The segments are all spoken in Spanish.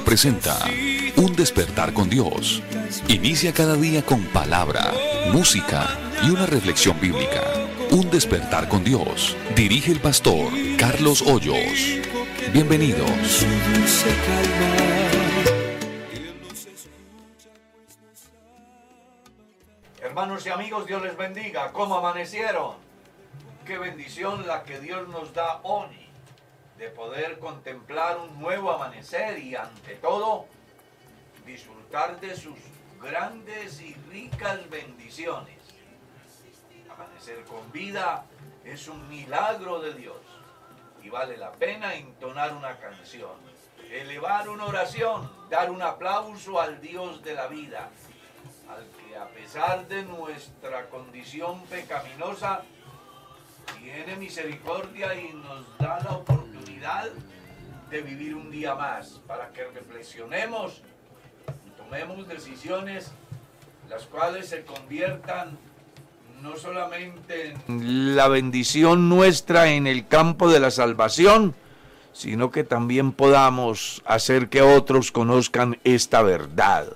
Presenta Un despertar con Dios. Inicia cada día con palabra, música y una reflexión bíblica. Un despertar con Dios. Dirige el pastor Carlos Hoyos. Bienvenidos. Hermanos y amigos, Dios les bendiga. ¿Cómo amanecieron? Qué bendición la que Dios nos da hoy de poder contemplar un nuevo amanecer y ante todo disfrutar de sus grandes y ricas bendiciones. Amanecer con vida es un milagro de Dios y vale la pena entonar una canción, elevar una oración, dar un aplauso al Dios de la vida al que a pesar de nuestra condición pecaminosa, tiene misericordia y nos da la oportunidad de vivir un día más para que reflexionemos y tomemos decisiones las cuales se conviertan no solamente en la bendición nuestra en el campo de la salvación, sino que también podamos hacer que otros conozcan esta verdad.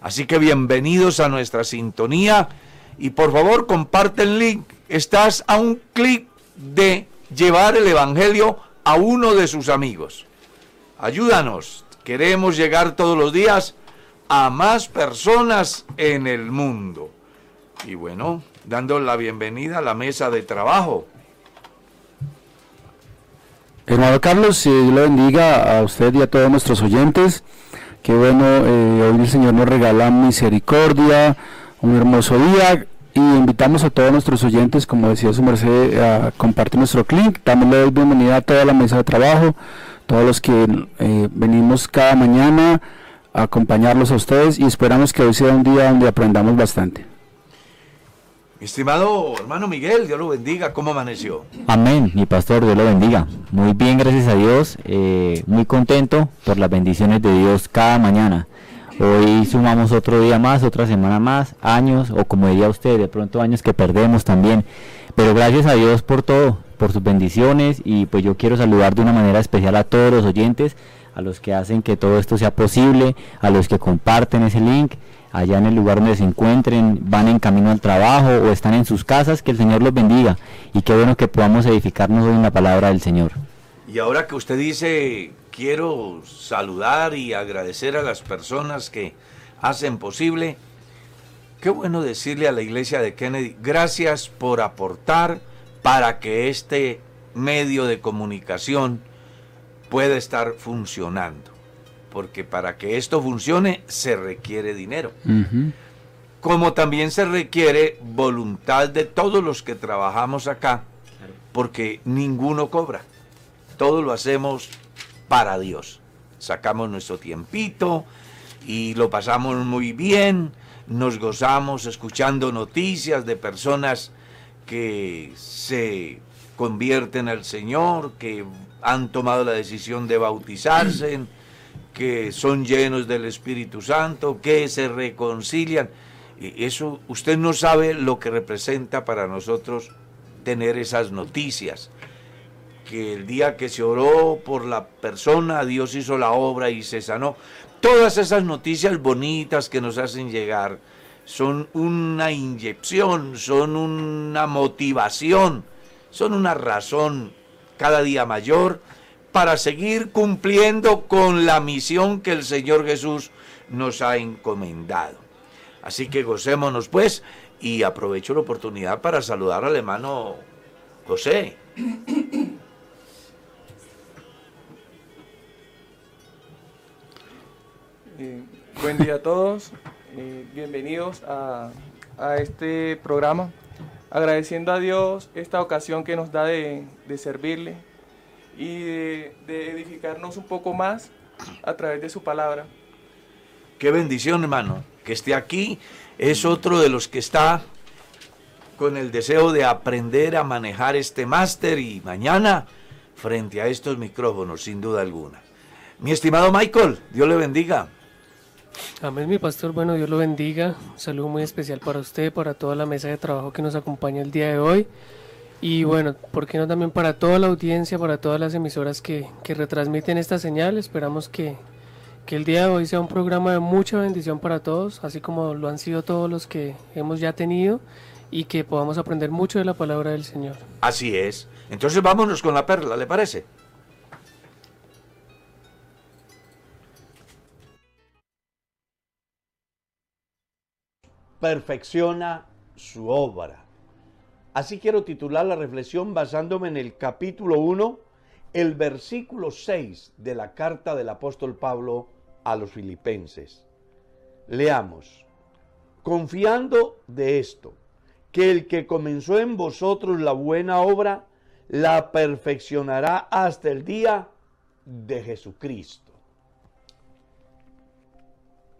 Así que bienvenidos a nuestra sintonía y por favor comparte el link. Estás a un clic de llevar el Evangelio a uno de sus amigos. Ayúdanos. Queremos llegar todos los días a más personas en el mundo. Y bueno, dando la bienvenida a la mesa de trabajo. Hermano Carlos, Dios le bendiga a usted y a todos nuestros oyentes. Qué bueno, eh, hoy el Señor nos regala misericordia, un hermoso día y invitamos a todos nuestros oyentes, como decía su merced, a compartir nuestro clic. También le doy bienvenida a toda la mesa de trabajo, todos los que eh, venimos cada mañana a acompañarlos a ustedes y esperamos que hoy sea un día donde aprendamos bastante. Mi estimado hermano Miguel, Dios lo bendiga. ¿Cómo amaneció? Amén, mi pastor, Dios lo bendiga. Muy bien, gracias a Dios. eh, muy contento por las bendiciones de Dios cada mañana. Hoy sumamos otro día más, otra semana más, años, o como diría usted, de pronto años que perdemos también. Pero gracias a Dios por todo, por sus bendiciones. Y pues yo quiero saludar de una manera especial a todos los oyentes, a los que hacen que todo esto sea posible, a los que comparten ese link, allá en el lugar donde se encuentren, van en camino al trabajo o están en sus casas, que el Señor los bendiga y qué bueno que podamos edificarnos hoy en la palabra del Señor. Y ahora que usted dice, quiero saludar y agradecer a las personas que hacen posible, qué bueno decirle a la iglesia de Kennedy, gracias por aportar para que este medio de comunicación pueda estar funcionando porque para que esto funcione se requiere dinero. Como también se requiere voluntad de todos los que trabajamos acá, porque ninguno cobra. Todo lo hacemos para Dios. Sacamos nuestro tiempito y lo pasamos muy bien, nos gozamos escuchando noticias de personas que se convierten al Señor, que han tomado la decisión de bautizarse que son llenos del Espíritu Santo, que se reconcilian. Y eso usted no sabe lo que representa para nosotros tener esas noticias. Que el día que se oró por la persona, Dios hizo la obra y se sanó. Todas esas noticias bonitas que nos hacen llegar son una inyección, son una motivación, son una razón cada día mayor para seguir cumpliendo con la misión que el Señor Jesús nos ha encomendado. Así que gocémonos pues y aprovecho la oportunidad para saludar al hermano José. Buen día a todos, bienvenidos a, este programa, agradeciendo a Dios esta ocasión que nos da de servirle, y de, edificarnos un poco más a través de su palabra. Qué bendición, hermano, que esté aquí. Es otro de los que está con el deseo de aprender a manejar este máster y mañana frente a estos micrófonos, sin duda alguna. Mi estimado Michael, Dios le bendiga. Amén, mi pastor. Bueno, Dios lo bendiga. Un saludo muy especial para usted, para toda la mesa de trabajo que nos acompaña el día de hoy. Y bueno, ¿por qué no también para toda la audiencia, para todas las emisoras que, retransmiten esta señal? Esperamos que, que el día de hoy sea un programa de mucha bendición para todos, así como lo han sido todos los que hemos ya tenido y que podamos aprender mucho de la palabra del Señor. Así es. Entonces vámonos con la perla, ¿le parece? Perfecciona su obra. Así quiero titular la reflexión basándome en el capítulo 1, el versículo 6 de la carta del apóstol Pablo a los filipenses. Leamos, confiando de esto, que el que comenzó en vosotros la buena obra, la perfeccionará hasta el día de Jesucristo.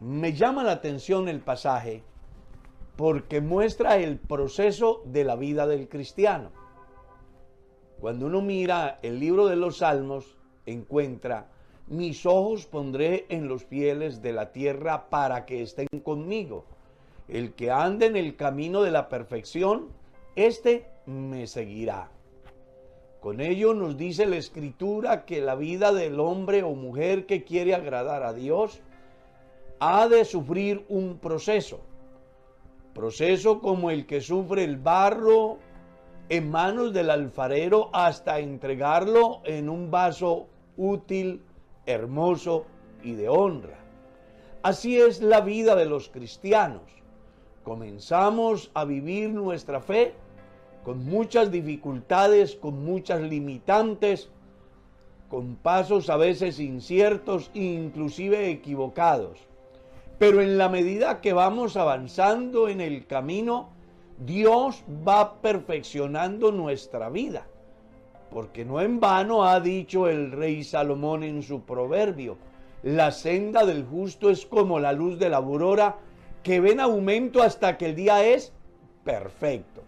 Me llama la atención el pasaje porque muestra el proceso de la vida del cristiano. Cuando uno mira el libro de los Salmos, encuentra, mis ojos pondré en los fieles de la tierra para que estén conmigo. El que ande en el camino de la perfección, éste me seguirá. Con ello nos dice la escritura que la vida del hombre o mujer que quiere agradar a Dios ha de sufrir un proceso proceso como el que sufre el barro en manos del alfarero hasta entregarlo en un vaso útil, hermoso y de honra. Así es la vida de los cristianos. Comenzamos a vivir nuestra fe con muchas dificultades, con muchas limitantes, con pasos a veces inciertos e inclusive equivocados. Pero en la medida que vamos avanzando en el camino, Dios va perfeccionando nuestra vida. Porque no en vano ha dicho el rey Salomón en su proverbio, la senda del justo es como la luz de la aurora que ven aumento hasta que el día es perfecto.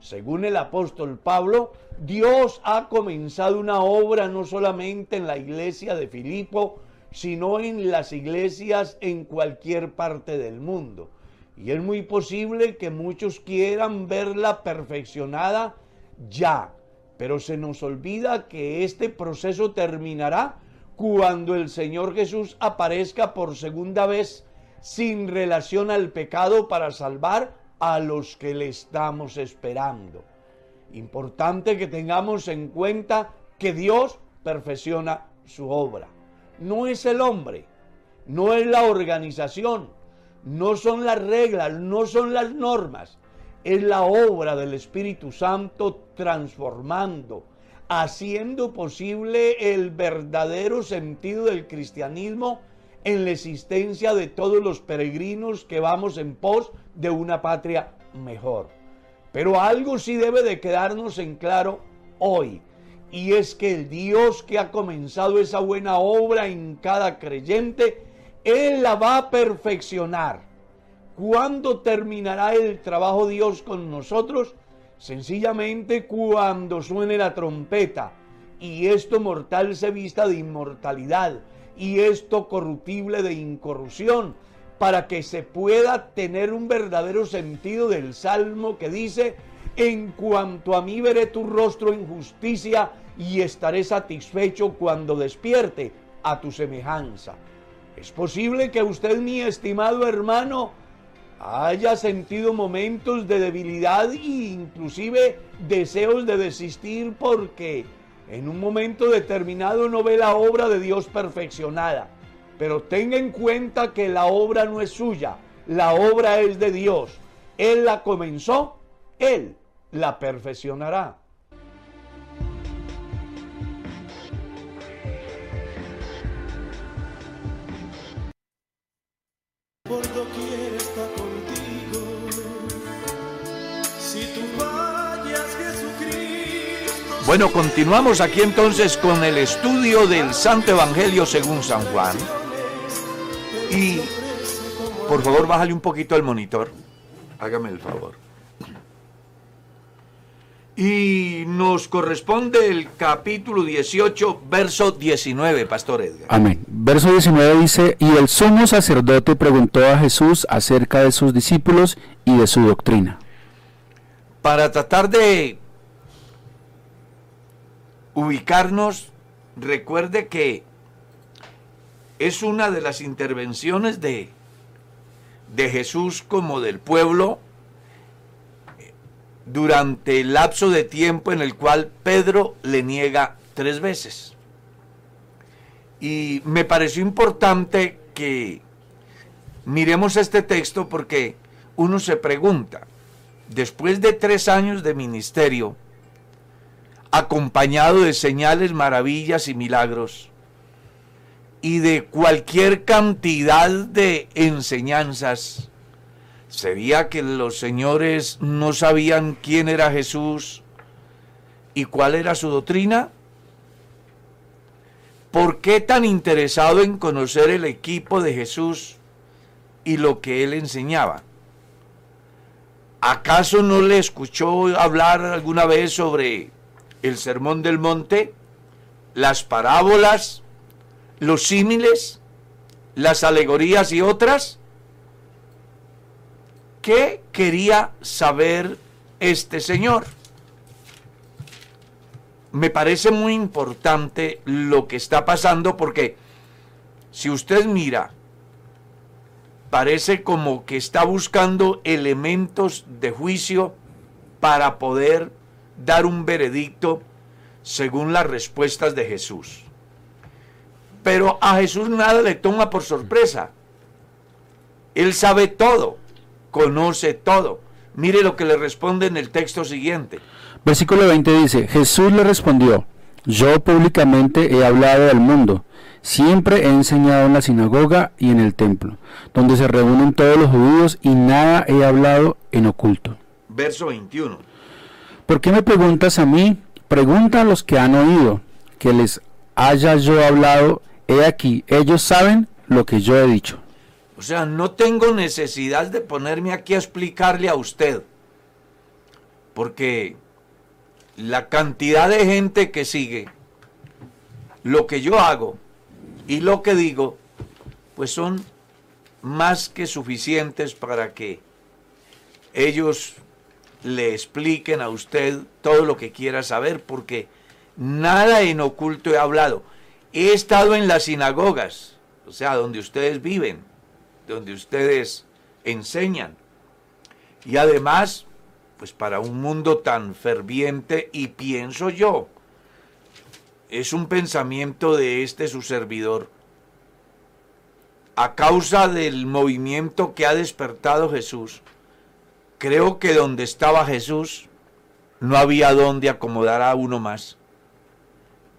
Según el apóstol Pablo, Dios ha comenzado una obra no solamente en la iglesia de Filipo, sino en las iglesias en cualquier parte del mundo. Y es muy posible que muchos quieran verla perfeccionada ya, pero se nos olvida que este proceso terminará cuando el Señor Jesús aparezca por segunda vez sin relación al pecado para salvar a los que le estamos esperando. Importante que tengamos en cuenta que Dios perfecciona su obra. No es el hombre, no es la organización, no son las reglas, no son las normas, es la obra del Espíritu Santo transformando, haciendo posible el verdadero sentido del cristianismo en la existencia de todos los peregrinos que vamos en pos de una patria mejor. Pero algo sí debe de quedarnos en claro hoy, y es que el Dios que ha comenzado esa buena obra en cada creyente, Él la va a perfeccionar. ¿Cuándo terminará el trabajo Dios con nosotros? Sencillamente cuando suene la trompeta y esto mortal se vista de inmortalidad y esto corruptible de incorrupción, para que se pueda tener un verdadero sentido del salmo que dice, en cuanto a mí veré tu rostro en justicia y estaré satisfecho cuando despierte a tu semejanza. Es posible que usted, mi estimado hermano, haya sentido momentos de debilidad e inclusive deseos de desistir porque en un momento determinado no ve la obra de Dios perfeccionada. Pero tenga en cuenta que la obra no es suya, la obra es de Dios. Él la comenzó, Él la perfeccionará. Por contigo. Si tú Jesucristo. Bueno, continuamos aquí entonces con el estudio del Santo Evangelio según San Juan. Y por favor, bájale un poquito el monitor. Hágame el favor. Y nos corresponde el capítulo 18, verso 19, Pastor Edgar. Amén. Verso 19 dice, y el sumo sacerdote preguntó a Jesús acerca de sus discípulos y de su doctrina. Para tratar de ubicarnos, recuerde que es una de las intervenciones de, de Jesús como del pueblo durante el lapso de tiempo en el cual Pedro le niega tres veces. Y me pareció importante que miremos este texto porque uno se pregunta, después de tres años de ministerio, acompañado de señales, maravillas y milagros, y de cualquier cantidad de enseñanzas, ¿Sería que los señores no sabían quién era Jesús y cuál era su doctrina? ¿Por qué tan interesado en conocer el equipo de Jesús y lo que él enseñaba? ¿Acaso no le escuchó hablar alguna vez sobre el sermón del monte, las parábolas, los símiles, las alegorías y otras? ¿Qué quería saber este señor? Me parece muy importante lo que está pasando porque si usted mira, parece como que está buscando elementos de juicio para poder dar un veredicto según las respuestas de Jesús. Pero a Jesús nada le toma por sorpresa. Él sabe todo conoce todo. Mire lo que le responde en el texto siguiente. Versículo 20 dice, Jesús le respondió, yo públicamente he hablado del mundo, siempre he enseñado en la sinagoga y en el templo, donde se reúnen todos los judíos y nada he hablado en oculto. Verso 21. ¿Por qué me preguntas a mí? Pregunta a los que han oído, que les haya yo hablado, he aquí, ellos saben lo que yo he dicho. Sea, no tengo necesidad de ponerme aquí a explicarle a usted. Porque la cantidad de gente que sigue lo que yo hago y lo que digo, pues son más que suficientes para que ellos le expliquen a usted todo lo que quiera saber, porque nada en oculto he hablado. He estado en las sinagogas, o sea, donde ustedes viven donde ustedes enseñan. Y además, pues para un mundo tan ferviente, y pienso yo, es un pensamiento de este su servidor, a causa del movimiento que ha despertado Jesús, creo que donde estaba Jesús no había donde acomodar a uno más.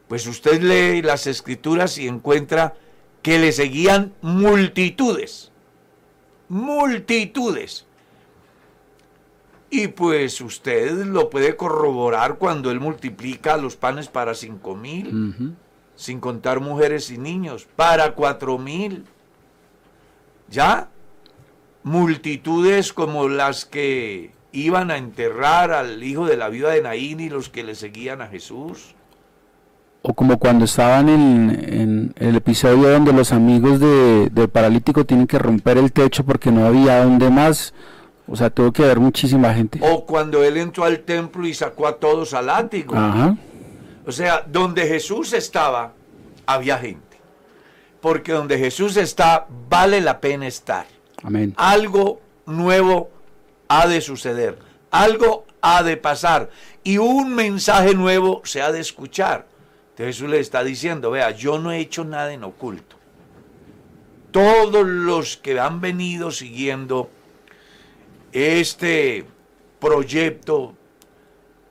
Pues usted lee las escrituras y encuentra que le seguían multitudes, multitudes. Y pues usted lo puede corroborar cuando él multiplica los panes para cinco mil, sin contar mujeres y niños, para cuatro mil. ¿Ya? Multitudes como las que iban a enterrar al hijo de la viuda de Naín y los que le seguían a Jesús. O como cuando estaban en, el episodio donde los amigos de, del paralítico tienen que romper el techo porque no había donde más. O sea, tuvo que haber muchísima gente. O cuando él entró al templo y sacó a todos al látigo. O sea, donde Jesús estaba, había gente. Porque donde Jesús está, vale la pena estar. Amén. Algo nuevo ha de suceder, algo ha de pasar y un mensaje nuevo se ha de escuchar. Entonces Jesús le está diciendo, vea, yo no he hecho nada en oculto. Todos los que han venido siguiendo este proyecto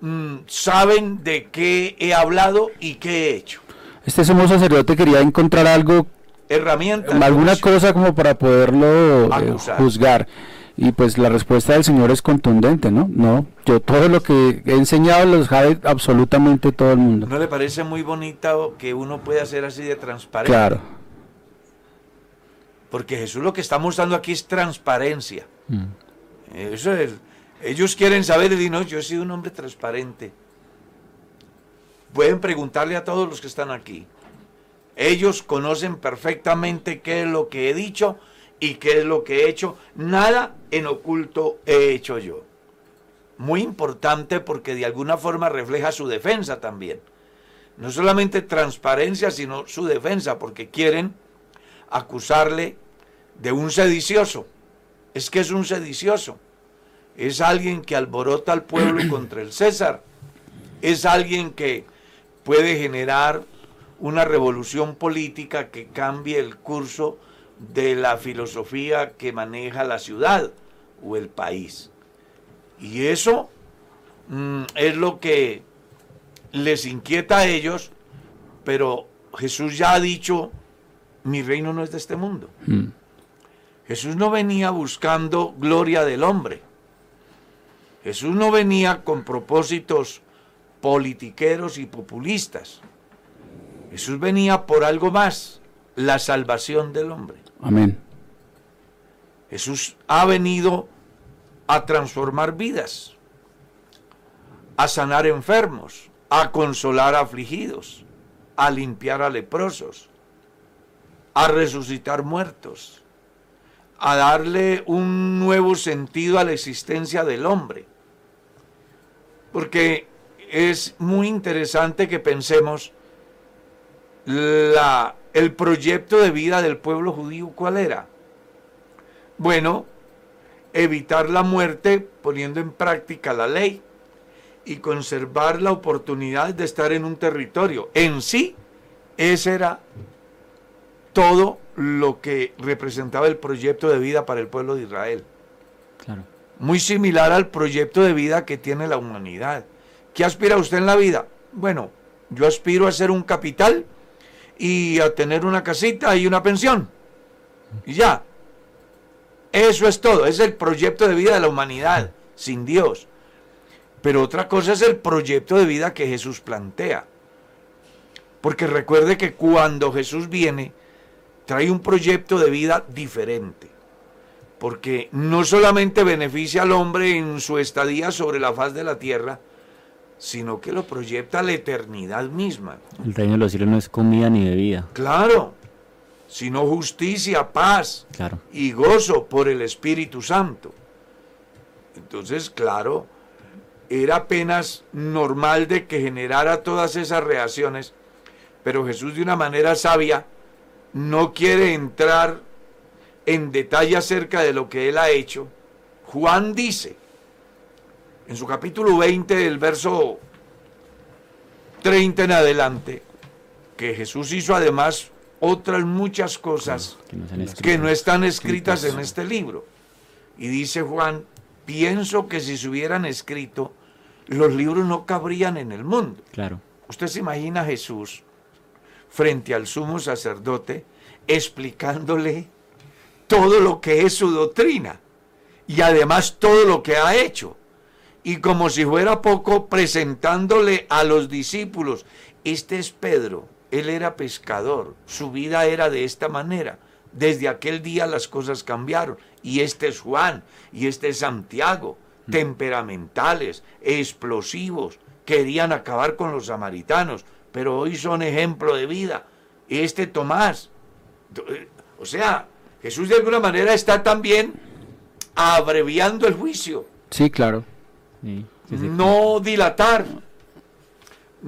mm, saben de qué he hablado y qué he hecho. Este sumo sacerdote quería encontrar algo, herramienta, alguna cosa como para poderlo eh, juzgar. Y pues la respuesta del Señor es contundente, ¿no? No, yo todo lo que he enseñado lo sabe absolutamente todo el mundo. ¿No le parece muy bonito que uno pueda ser así de transparente? Claro. Porque Jesús lo que está mostrando aquí es transparencia. Mm. Eso es. Ellos quieren saber y no, yo he sido un hombre transparente. Pueden preguntarle a todos los que están aquí. Ellos conocen perfectamente qué es lo que he dicho y qué es lo que he hecho. Nada en oculto he hecho yo. Muy importante porque de alguna forma refleja su defensa también. No solamente transparencia, sino su defensa, porque quieren acusarle de un sedicioso. Es que es un sedicioso. Es alguien que alborota al pueblo contra el César. Es alguien que puede generar una revolución política que cambie el curso de la filosofía que maneja la ciudad o el país. Y eso mm, es lo que les inquieta a ellos, pero Jesús ya ha dicho, mi reino no es de este mundo. Mm. Jesús no venía buscando gloria del hombre. Jesús no venía con propósitos politiqueros y populistas. Jesús venía por algo más, la salvación del hombre. Amén. Jesús ha venido a transformar vidas, a sanar enfermos, a consolar afligidos, a limpiar a leprosos, a resucitar muertos, a darle un nuevo sentido a la existencia del hombre. Porque es muy interesante que pensemos la el proyecto de vida del pueblo judío, ¿cuál era? Bueno, evitar la muerte poniendo en práctica la ley y conservar la oportunidad de estar en un territorio. En sí, ese era todo lo que representaba el proyecto de vida para el pueblo de Israel. Claro. Muy similar al proyecto de vida que tiene la humanidad. ¿Qué aspira usted en la vida? Bueno, yo aspiro a ser un capital y a tener una casita y una pensión. Y ya. Eso es todo. Es el proyecto de vida de la humanidad sin Dios. Pero otra cosa es el proyecto de vida que Jesús plantea. Porque recuerde que cuando Jesús viene, trae un proyecto de vida diferente. Porque no solamente beneficia al hombre en su estadía sobre la faz de la tierra, sino que lo proyecta a la eternidad misma. El reino de los cielos no es comida ni bebida. Claro, sino justicia, paz claro. y gozo por el Espíritu Santo. Entonces, claro, era apenas normal de que generara todas esas reacciones, pero Jesús de una manera sabia no quiere entrar en detalle acerca de lo que él ha hecho, Juan dice, en su capítulo 20, del verso 30 en adelante, que Jesús hizo además otras muchas cosas que no, están escritas. que no están escritas en este libro. Y dice Juan, pienso que si se hubieran escrito, los libros no cabrían en el mundo. Claro. Usted se imagina a Jesús frente al sumo sacerdote explicándole todo lo que es su doctrina y además todo lo que ha hecho. Y como si fuera poco, presentándole a los discípulos, este es Pedro, él era pescador, su vida era de esta manera. Desde aquel día las cosas cambiaron. Y este es Juan, y este es Santiago, temperamentales, explosivos, querían acabar con los samaritanos, pero hoy son ejemplo de vida. Este Tomás, o sea, Jesús de alguna manera está también abreviando el juicio. Sí, claro. No dilatar,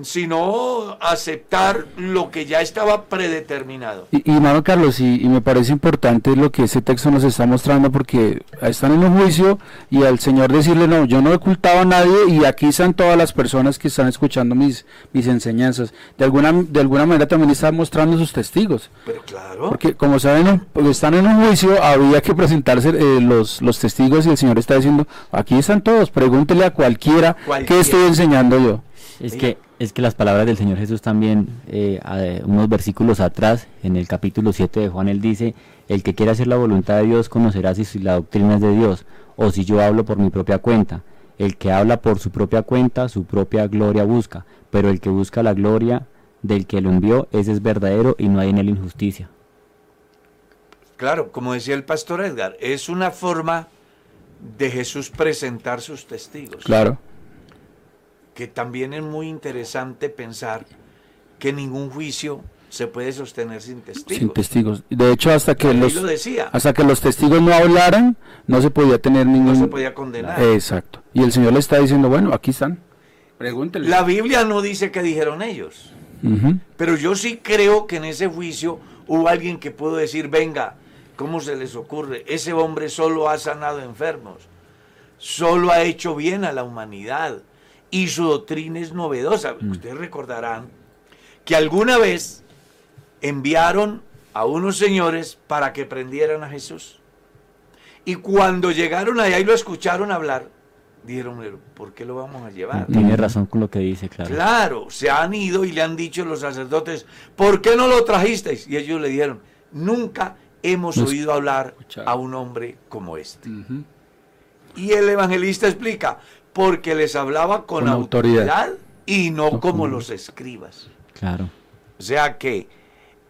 sino aceptar lo que ya estaba predeterminado. Y, y hermano Carlos, y, y me parece importante lo que ese texto nos está mostrando porque están en un juicio y al Señor decirle, no, yo no he ocultado a nadie y aquí están todas las personas que están escuchando mis, mis enseñanzas. De alguna, de alguna manera también está mostrando sus testigos. Pero claro, Porque como saben, porque están en un juicio, había que presentarse eh, los, los testigos y el Señor está diciendo, aquí están todos, pregúntele a cualquiera, Cualquiera. qué estoy enseñando yo. Es que, es que las palabras del Señor Jesús también, eh, a- unos versículos atrás, en el capítulo 7 de Juan, él dice, el que quiera hacer la voluntad de Dios conocerá si si la doctrina es de Dios o si yo hablo por mi propia cuenta. El que habla por su propia cuenta, su propia gloria busca, pero el que busca la gloria del que lo envió, ese es verdadero y no hay en él injusticia. claro, como decía el pastor Edgar, es una forma de Jesús presentar sus testigos. Claro. Que también es muy interesante pensar que ningún juicio se puede sostener sin testigos. Sin testigos. De hecho, hasta que los lo decía. hasta que los testigos no hablaran, no se podía tener ningún No se podía condenar. Exacto. Y el Señor le está diciendo, bueno, aquí están. Pregúntele. La Biblia no dice qué dijeron ellos. Pero yo sí creo que en ese juicio hubo alguien que pudo decir, venga, ¿cómo se les ocurre? Ese hombre solo ha sanado enfermos, solo ha hecho bien a la humanidad y su doctrina es novedosa. Ustedes recordarán que alguna vez enviaron a unos señores para que prendieran a Jesús. Y cuando llegaron allá y lo escucharon hablar, dijeron, "Pero, ¿por qué lo vamos a llevar? Tiene razón con lo que dice, claro. Claro, se han ido y le han dicho los sacerdotes, ¿por qué no lo trajisteis? Y ellos le dijeron, nunca hemos Nos- oído hablar escuchado. a un hombre como este. Y el evangelista explica, porque les hablaba con, Con autoridad. autoridad. y no No como los escribas. Claro. O sea que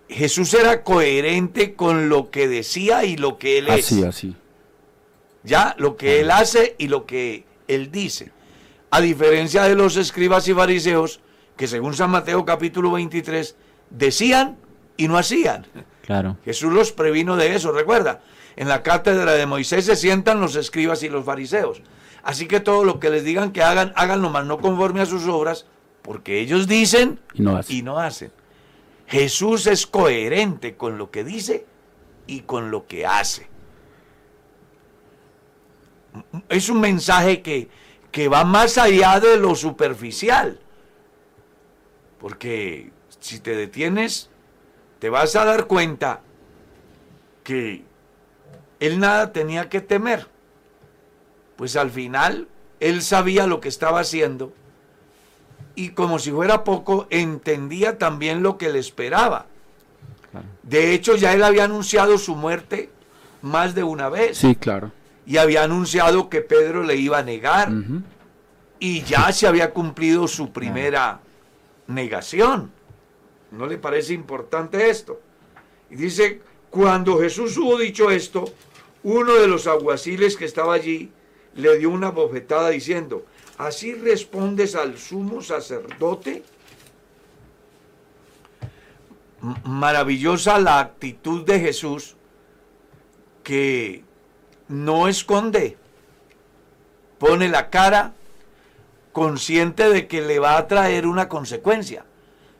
Jesús era coherente con lo que decía y lo que él Así, es. así. Ya, lo que él hace y lo que él dice. A diferencia de los escribas y fariseos, que según San Mateo capítulo 23, decían y no hacían. Claro. Jesús los previno de eso, recuerda. En la cátedra de Moisés se sientan los escribas y los fariseos. Así que todo lo que les digan que hagan, háganlo más no conforme a sus obras, porque ellos dicen Y no hace. y no hacen. Jesús es coherente con lo que dice y con lo que hace. Es un mensaje que, que va más allá de lo superficial. Porque si te detienes, te vas a dar cuenta que él nada tenía que temer. Pues al final él sabía lo que estaba haciendo y como si fuera poco, entendía también lo que le esperaba. Claro. De hecho, ya él había anunciado su muerte más de una vez Sí, claro. y había anunciado que Pedro le iba a negar y ya se había cumplido su primera negación. ¿No le parece importante esto? Y dice, cuando Jesús hubo dicho esto, uno de los alguaciles que estaba allí le dio una bofetada diciendo, ¿así respondes al sumo sacerdote? Maravillosa la actitud de Jesús que no esconde, pone la cara consciente de que le va a traer una consecuencia,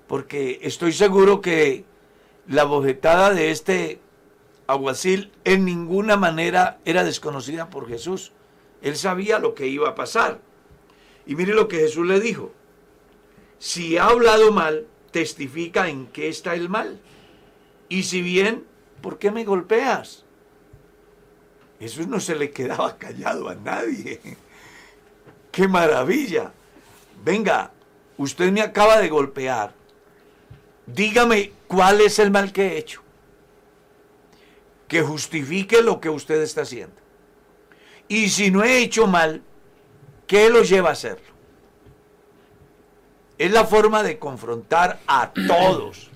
porque estoy seguro que la bofetada de este alguacil en ninguna manera era desconocida por Jesús. Él sabía lo que iba a pasar. Y mire lo que Jesús le dijo. Si ha hablado mal, testifica en qué está el mal. Y si bien, ¿por qué me golpeas? Jesús no se le quedaba callado a nadie. ¡Qué maravilla! Venga, usted me acaba de golpear. Dígame cuál es el mal que he hecho. Que justifique lo que usted está haciendo. Y si no he hecho mal, ¿qué lo lleva a hacerlo? Es la forma de confrontar a todos.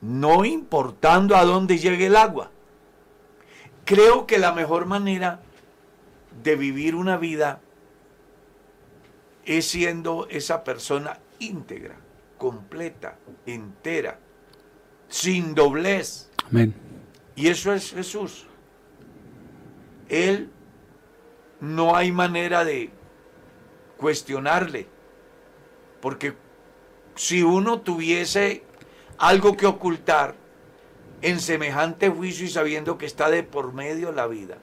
No importando a dónde llegue el agua. Creo que la mejor manera de vivir una vida es siendo esa persona íntegra, completa, entera, sin doblez. Amén. Y eso es Jesús. Él no hay manera de cuestionarle. Porque si uno tuviese algo que ocultar en semejante juicio y sabiendo que está de por medio la vida,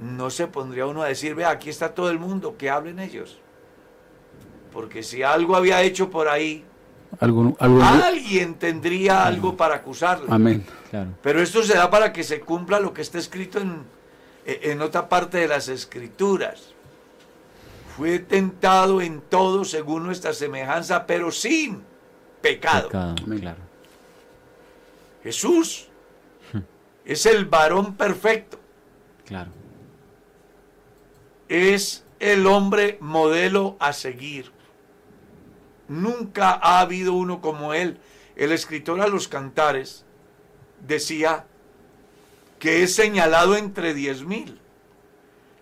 no se pondría uno a decir, vea, aquí está todo el mundo, que hablen ellos. Porque si algo había hecho por ahí, Algún- algún- alguien tendría algo para acusarle. Amén. Claro. Pero esto se da para que se cumpla lo que está escrito en, en otra parte de las escrituras. Fue tentado en todo según nuestra semejanza, pero sin pecado. Pecado, Amén. claro. Jesús es el varón perfecto, Claro. es el hombre modelo a seguir. Nunca ha habido uno como él. El escritor a los cantares decía que es señalado entre diez mil.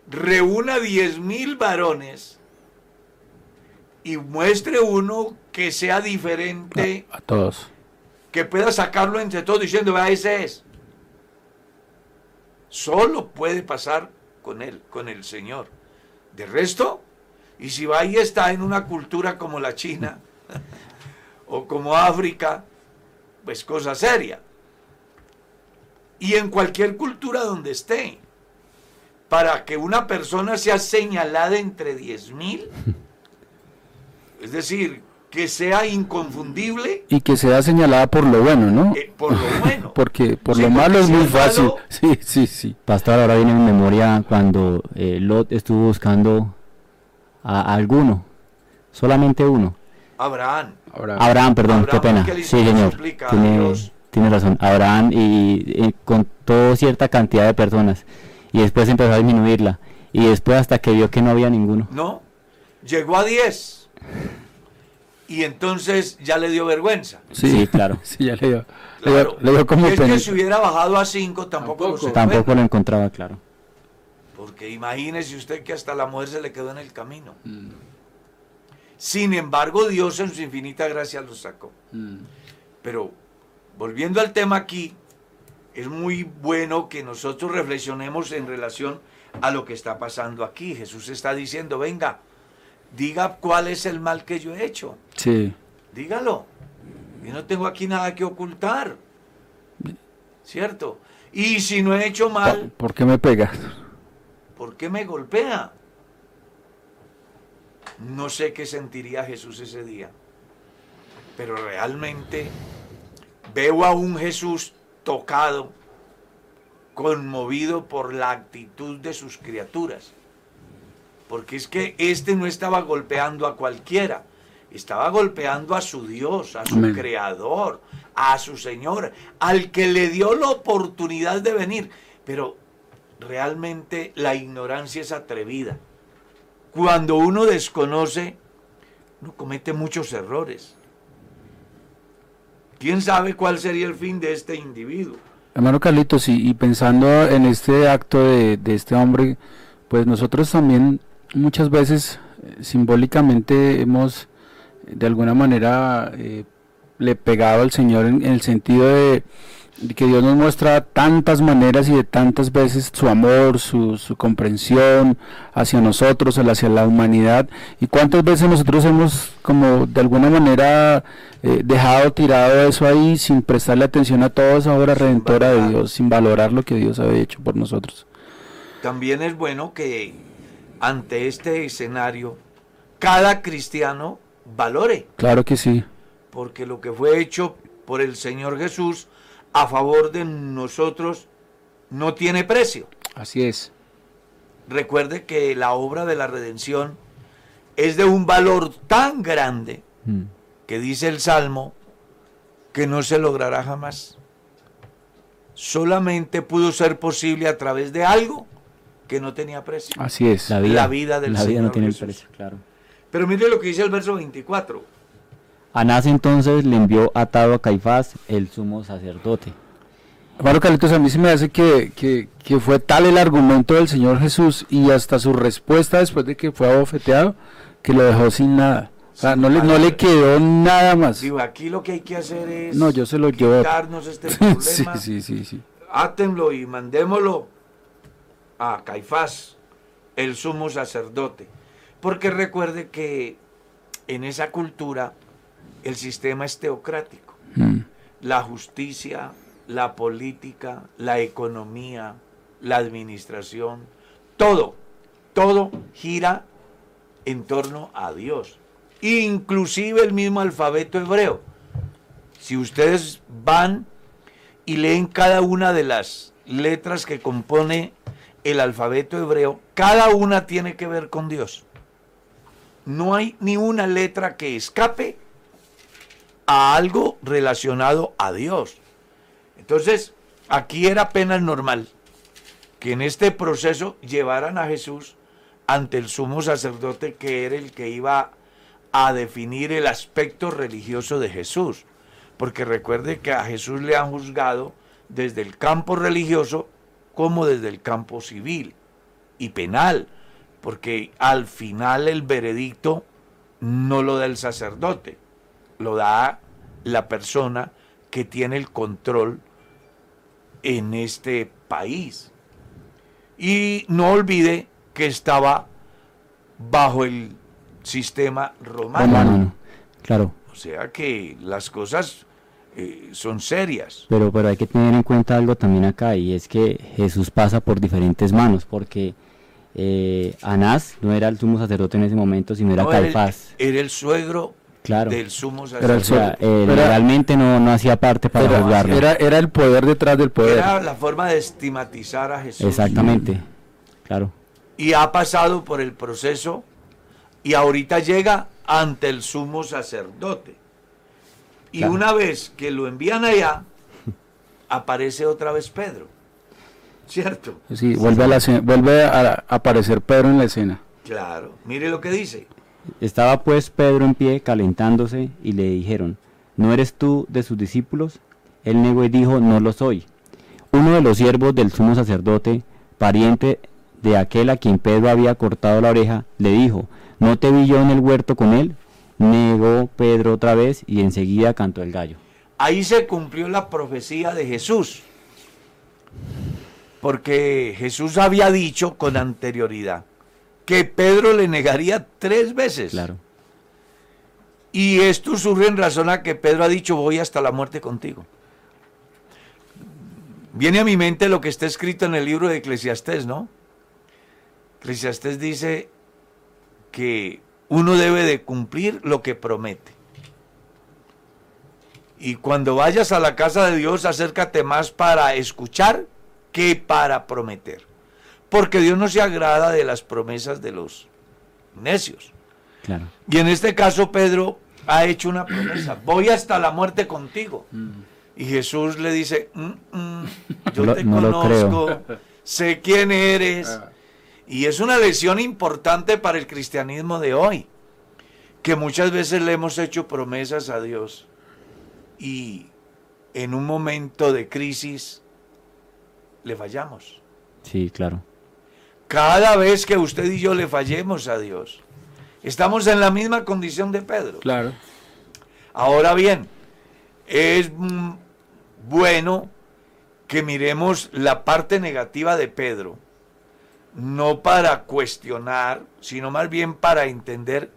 Reúna diez mil varones y muestre uno que sea diferente, A todos. que pueda sacarlo entre todos diciendo, vea, ese es. Solo puede pasar con él, con el Señor. De resto, y si va y está en una cultura como la China o como África, pues cosa seria. Y en cualquier cultura donde esté, para que una persona sea señalada entre 10 mil, es decir, que sea inconfundible Y que sea señalada por lo bueno, ¿no? eh, por lo bueno. Porque por Sí, lo porque malo es muy es malo- fácil. Sí, sí, sí. Pastor, ahora viene en mi memoria cuando eh, Lot estuvo buscando a, a alguno, solamente uno. Abraham. Ahora, Abraham, perdón, qué Abraham, pena. Sí, señor. Tiene, Dios. tiene razón. Abraham y, y contó cierta cantidad de personas y después empezó a disminuirla y después hasta que vio que no había ninguno. No, llegó a 10. Y entonces ya le dio vergüenza. Sí, claro. Sí, ya le dio, le Claro. dio- le dio como es que si hubiera bajado a 5 tampoco, lo se Tampoco lo encontraba, claro. Porque imagínese usted que hasta la mujer se le quedó en el camino. Sin embargo, Dios en su infinita gracia lo sacó. Pero volviendo al tema aquí, es muy bueno que nosotros reflexionemos en relación a lo que está pasando aquí. Jesús está diciendo, venga, diga cuál es el mal que yo he hecho. Sí. Dígalo. Yo no tengo aquí nada que ocultar. ¿Cierto? Y si no he hecho mal, ¿Por qué me pegas? ¿por qué me golpea? No sé qué sentiría Jesús ese día. Pero realmente veo a un Jesús tocado, conmovido por la actitud de sus criaturas. Porque es que este no estaba golpeando a cualquiera, estaba golpeando a su Dios, a su Amén. creador, a su Señor, al que le dio la oportunidad de venir. Pero realmente la ignorancia es atrevida. Cuando uno desconoce, uno comete muchos errores. ¿Quién sabe cuál sería el fin de este individuo? Hermano Carlitos, y, pensando en este acto de, este hombre, pues nosotros también muchas veces eh, simbólicamente hemos de alguna manera eh, le pegado al Señor en el sentido de, que Dios nos muestra tantas maneras y de tantas veces su amor, su, su comprensión hacia nosotros, hacia la humanidad, y cuántas veces nosotros hemos como de alguna manera eh, dejado tirado eso ahí sin prestarle atención a toda esa obra redentora de Dios, sin valorar lo que Dios había hecho por nosotros. También es bueno que ante este escenario cada cristiano valore. Claro que sí. Porque lo que fue hecho por el Señor Jesús a favor de nosotros no tiene precio. Así es. Recuerde que la obra de la redención es de un valor tan grande mm. que dice el Salmo que no se logrará jamás. Solamente pudo ser posible a través de algo que no tenía precio. Así es. La vida, la vida del la vida no tiene precio, claro. Pero mire lo que dice el verso 24. Anás entonces le envió atado a Caifás, el sumo sacerdote. Hermano Carlitos, a mí se me hace que, que, fue tal el argumento del Señor Jesús y hasta su respuesta después de que fue abofeteado, que lo dejó sin nada. O sea, no, le, no le quedó nada más. Digo, aquí lo que hay que hacer es no, yo se lo llevo. quitarnos este problema. sí, sí, sí, sí. Átenlo y mandémoslo a Caifás, el sumo sacerdote. Porque recuerde que en esa cultura el sistema es teocrático. Mm. La justicia, la política, la economía, la administración, todo, todo gira en torno a Dios. Inclusive el mismo alfabeto hebreo. Si ustedes van y leen cada una de las letras que compone el alfabeto hebreo, cada una tiene que ver con Dios. No hay ni una letra que escape a algo relacionado a Dios. Entonces, aquí era apenas normal que en este proceso llevaran a Jesús ante el sumo sacerdote que era el que iba a definir el aspecto religioso de Jesús. Porque recuerde que a Jesús le han juzgado desde el campo religioso como desde el campo civil y penal, porque al final el veredicto no lo da el sacerdote, lo da la persona que tiene el control en este país. Y no olvide que estaba bajo el sistema romano. Claro. O sea que las cosas eh, son serias. Pero, pero hay que tener en cuenta algo también acá y es que Jesús pasa por diferentes manos porque eh, Anás no era el sumo sacerdote en ese momento, sino era Caifás. Era el, suegro claro. del sumo sacerdote. O eh, realmente no, no hacía parte para juzgarlo. Era, era el poder detrás del poder. Era la forma de estigmatizar a Jesús. Exactamente, claro. Y ha pasado por el proceso y ahorita llega ante el sumo sacerdote. Y una vez que lo envían allá, aparece otra vez Pedro. ¿Cierto? Sí, vuelve, a, la, vuelve a aparecer Pedro en la escena. Claro, mire lo que dice. Estaba pues Pedro en pie calentándose y le dijeron, ¿no eres tú de sus discípulos? Él negó y dijo, no lo soy. Uno de los siervos del sumo sacerdote, pariente de aquel a quien Pedro había cortado la oreja, le dijo, ¿no te vi yo en el huerto con él? Negó Pedro otra vez y enseguida cantó el gallo. Ahí se cumplió la profecía de Jesús. Porque Jesús había dicho con anterioridad que Pedro le negaría tres veces. Claro. Y esto surge en razón a que Pedro ha dicho voy hasta la muerte contigo. Viene a mi mente lo que está escrito en el libro de Eclesiastés, ¿no? Eclesiastés dice que uno debe de cumplir lo que promete. Y cuando vayas a la casa de Dios, acércate más para escuchar que para prometer. Porque Dios no se agrada de las promesas de los necios. Claro. Y en este caso Pedro ha hecho una promesa, voy hasta la muerte contigo. Y Jesús le dice, mm, mm, yo te conozco, sé quién eres. Ah. Y es una lección importante para el cristianismo de hoy, que muchas veces le hemos hecho promesas a Dios y en un momento de crisis le fallamos. Sí, claro. Cada vez que usted y yo le fallemos a Dios, estamos en la misma condición de Pedro. Claro. Ahora bien, es bueno que miremos la parte negativa de Pedro, no para cuestionar, sino más bien para entender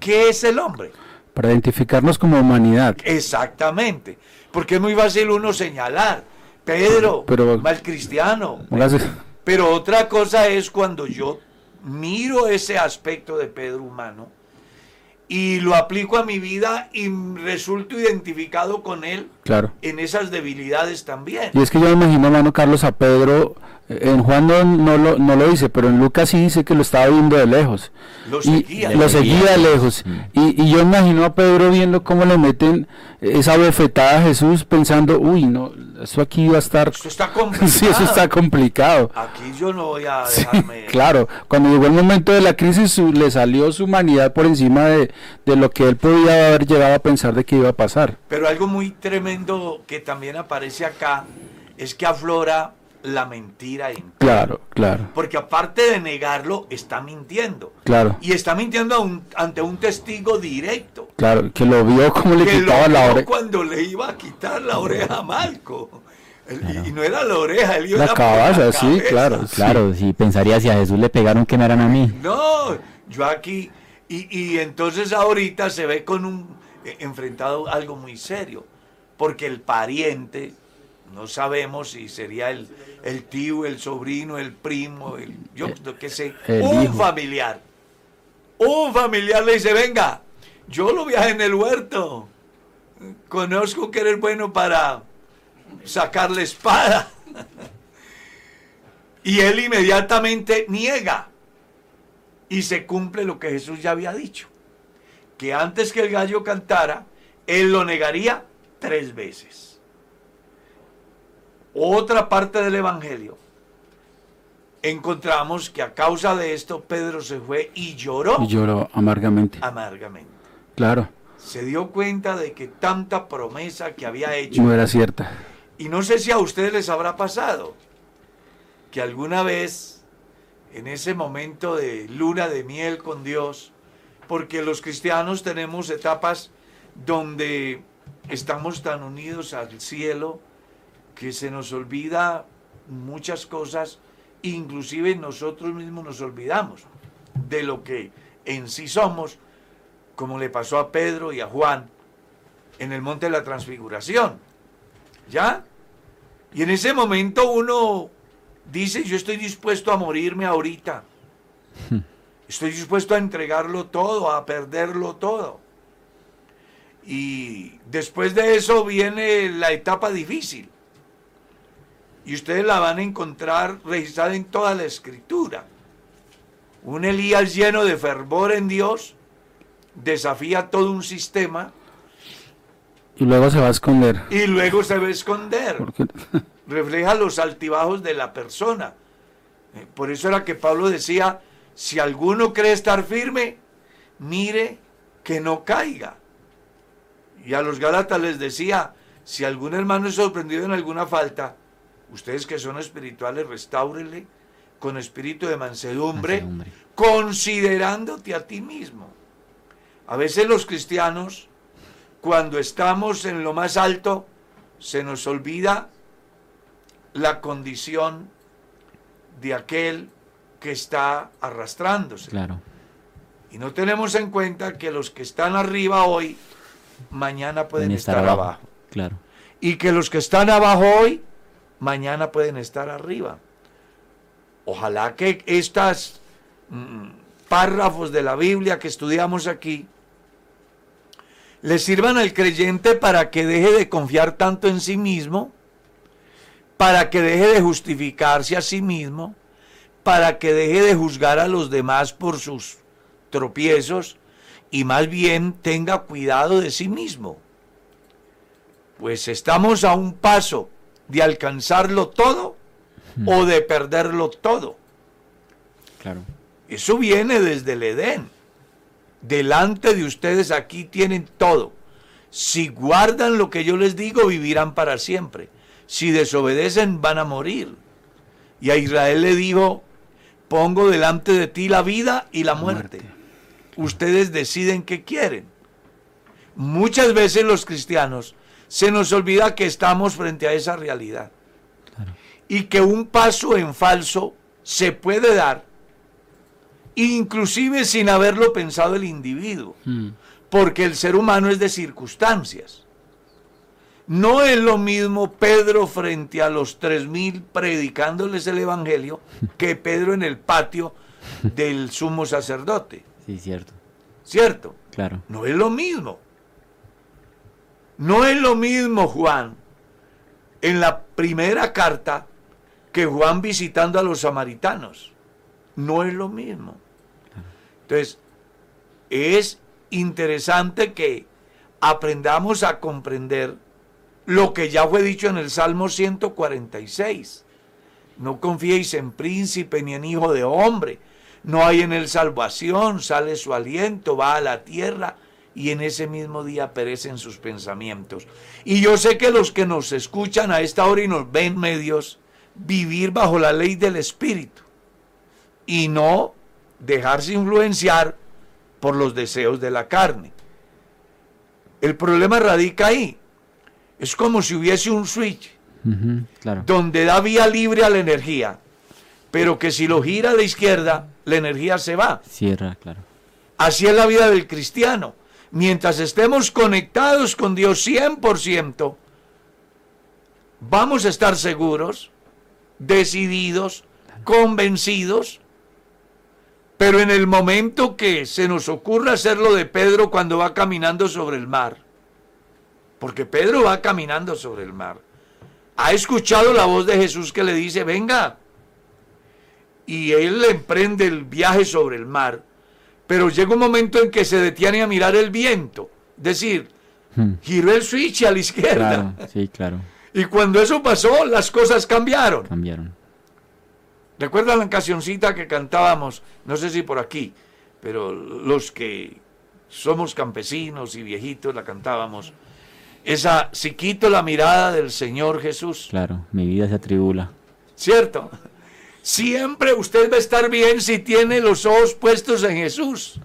qué es el hombre. Para identificarnos como humanidad. Exactamente, porque es muy fácil uno señalar, Pedro, Pero- mal cristiano. Póngase- Pero otra cosa es cuando yo miro ese aspecto de Pedro humano y lo aplico a mi vida y resulto identificado con él Claro. en esas debilidades también. Y es que yo me imagino, hermano Carlos, a Pedro, en Juan no, no lo, no lo dice, pero en Lucas sí dice que lo estaba viendo de lejos. Lo Y seguía. lo seguía de lejos. Y, y yo imagino a Pedro viendo cómo le meten esa bofetada a Jesús pensando, uy, no, eso aquí va a estar... Esto está complicado. sí, eso está complicado. Aquí yo no voy a Sí, dejarme... claro, cuando llegó el momento de la crisis su- le salió su humanidad por encima de, de lo que él podía haber llegado a pensar de que iba a pasar. Pero algo muy tremendo que también aparece acá es que aflora la mentira en Claro, claro, Porque aparte de negarlo, está mintiendo. claro, Y está mintiendo un- ante un testigo directo. claro, que lo vio como le que lo quitaba la oreja. cuando le iba a quitar la oreja a Malco. El- Y no era la oreja, él iba La cabeza, sí, claro. Claro, si pensaría si a Jesús le pegaron que me harán a mí. No, yo aquí. Y, y entonces ahorita se ve con un eh, enfrentado a algo muy serio. Porque el pariente, no sabemos si sería el, el tío, el sobrino, el primo, el, yo qué sé, el un hijo. familiar. Un familiar le dice, venga, yo lo viajé en el huerto. Conozco que eres bueno para sacar la espada. Y él inmediatamente niega. Y se cumple lo que Jesús ya había dicho. Que antes que el gallo cantara, él lo negaría tres veces. Otra parte del Evangelio. Encontramos que a causa de esto Pedro se fue y lloró Y lloró amargamente. amargamente. Claro, Se dio cuenta de que tanta promesa que había hecho no era cierta. y no sé si a ustedes les habrá pasado que alguna vez en ese momento de luna de miel con Dios, porque los cristianos tenemos etapas donde estamos tan unidos al cielo que se nos olvida muchas cosas, inclusive nosotros mismos nos olvidamos de lo que en sí somos, como le pasó a Pedro y a Juan en el monte de la transfiguración. ¿Ya? Y en ese momento uno dice, yo estoy dispuesto a morirme ahorita. Estoy dispuesto a entregarlo todo, a perderlo todo. Y después de eso viene la etapa difícil. Y ustedes la van a encontrar registrada en toda la escritura. Un Elías lleno de fervor en Dios desafía todo un sistema Y luego se va a esconder. y luego se va a esconder. Refleja los altibajos de la persona. Eh, Por eso era que Pablo decía, si alguno cree estar firme, mire que no caiga. Y a los Gálatas les decía, si algún hermano es sorprendido en alguna falta, ustedes que son espirituales, restáurenle con espíritu de mansedumbre, Mansedumbre. considerándote a ti mismo. A veces los cristianos, cuando estamos en lo más alto, se nos olvida la condición de aquel que está arrastrándose. Claro. Y no tenemos en cuenta que los que están arriba hoy, mañana pueden estar, abajo. Claro. Y que los que están abajo hoy, mañana pueden estar arriba. Ojalá que estos párrafos de la Biblia que estudiamos aquí le sirvan al creyente para que deje de confiar tanto en sí mismo, para que deje de justificarse a sí mismo, para que deje de juzgar a los demás por sus tropiezos y más bien tenga cuidado de sí mismo. Pues estamos a un paso de alcanzarlo todo o de perderlo todo. Claro. Eso viene desde el Edén. Delante de ustedes aquí tienen todo. Si guardan lo que yo les digo, vivirán para siempre. Si desobedecen, van a morir. Y a Israel le dijo, pongo delante de ti la vida y la muerte. Ustedes deciden qué quieren. Muchas veces los cristianos se nos olvida que estamos frente a esa realidad. y que un paso en falso se puede dar, inclusive sin haberlo pensado el individuo, Mm. porque el ser humano es de circunstancias. No es lo mismo Pedro frente a los tres mil predicándoles el Evangelio que Pedro en el patio del sumo sacerdote, Sí, cierto. ¿cierto? Claro. No es lo mismo. No es lo mismo Juan en la primera carta que Juan visitando a los samaritanos. No es lo mismo. Entonces, es interesante que aprendamos a comprender lo que ya fue dicho en el Salmo 146. No confiéis en príncipe ni en hijo de hombre. No hay en él salvación, sale su aliento, va a la tierra y en ese mismo día perecen sus pensamientos. Y yo sé que los que nos escuchan a esta hora y nos ven medios, vivir bajo la ley del Espíritu y no dejarse influenciar por los deseos de la carne. El problema radica ahí. Es como si hubiese un switch Claro. donde da vía libre a la energía, pero que si lo gira a la izquierda, la energía se va. Cierra, claro. Así es la vida del cristiano. Mientras estemos conectados con Dios 100%, vamos a estar seguros, decididos, convencidos, pero en el momento que se nos ocurra hacer lo de Pedro cuando va caminando sobre el mar, porque Pedro va caminando sobre el mar, ha escuchado la voz de Jesús que le dice, venga, y él emprende el viaje sobre el mar, pero llega un momento en que se detiene a mirar el viento, es decir, Hmm, giró el switch a la izquierda. Claro, sí, claro. Y cuando eso pasó, las cosas cambiaron. Cambiaron. ¿Recuerdan la cancioncita que cantábamos? No sé si por aquí, pero los que somos campesinos y viejitos la cantábamos. Esa, si quito la mirada del Señor Jesús, Claro, mi vida se atribula. ¿cierto? Siempre usted va a estar bien si tiene los ojos puestos en Jesús.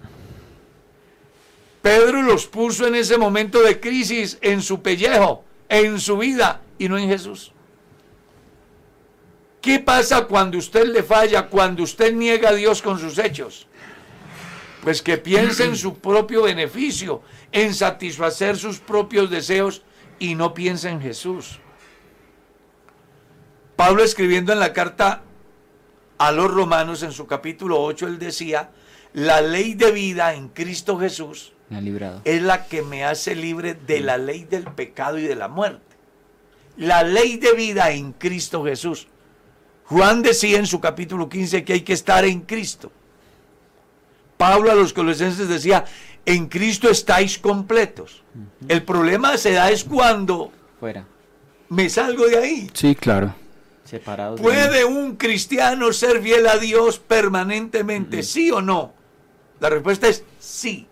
Pedro los puso en ese momento de crisis en su pellejo, en su vida y no en Jesús. ¿Qué pasa cuando usted le falla, cuando usted niega a Dios con sus hechos? Pues que piense en su propio beneficio, en satisfacer sus propios deseos y no piensa en Jesús. Pablo escribiendo en la carta a los romanos en su capítulo 8, él decía, la ley de vida en Cristo Jesús Me ha librado. es la que me hace libre de la ley del pecado y de la muerte. La ley de vida en Cristo Jesús. Juan decía en su capítulo 15 que hay que estar en Cristo. Pablo a los colosenses decía, en Cristo estáis completos. El problema se da es cuando Fuera. me salgo de ahí. Sí, claro. Separados. ¿Puede un cristiano ser fiel a Dios permanentemente? ¿Sí o no? La respuesta es sí.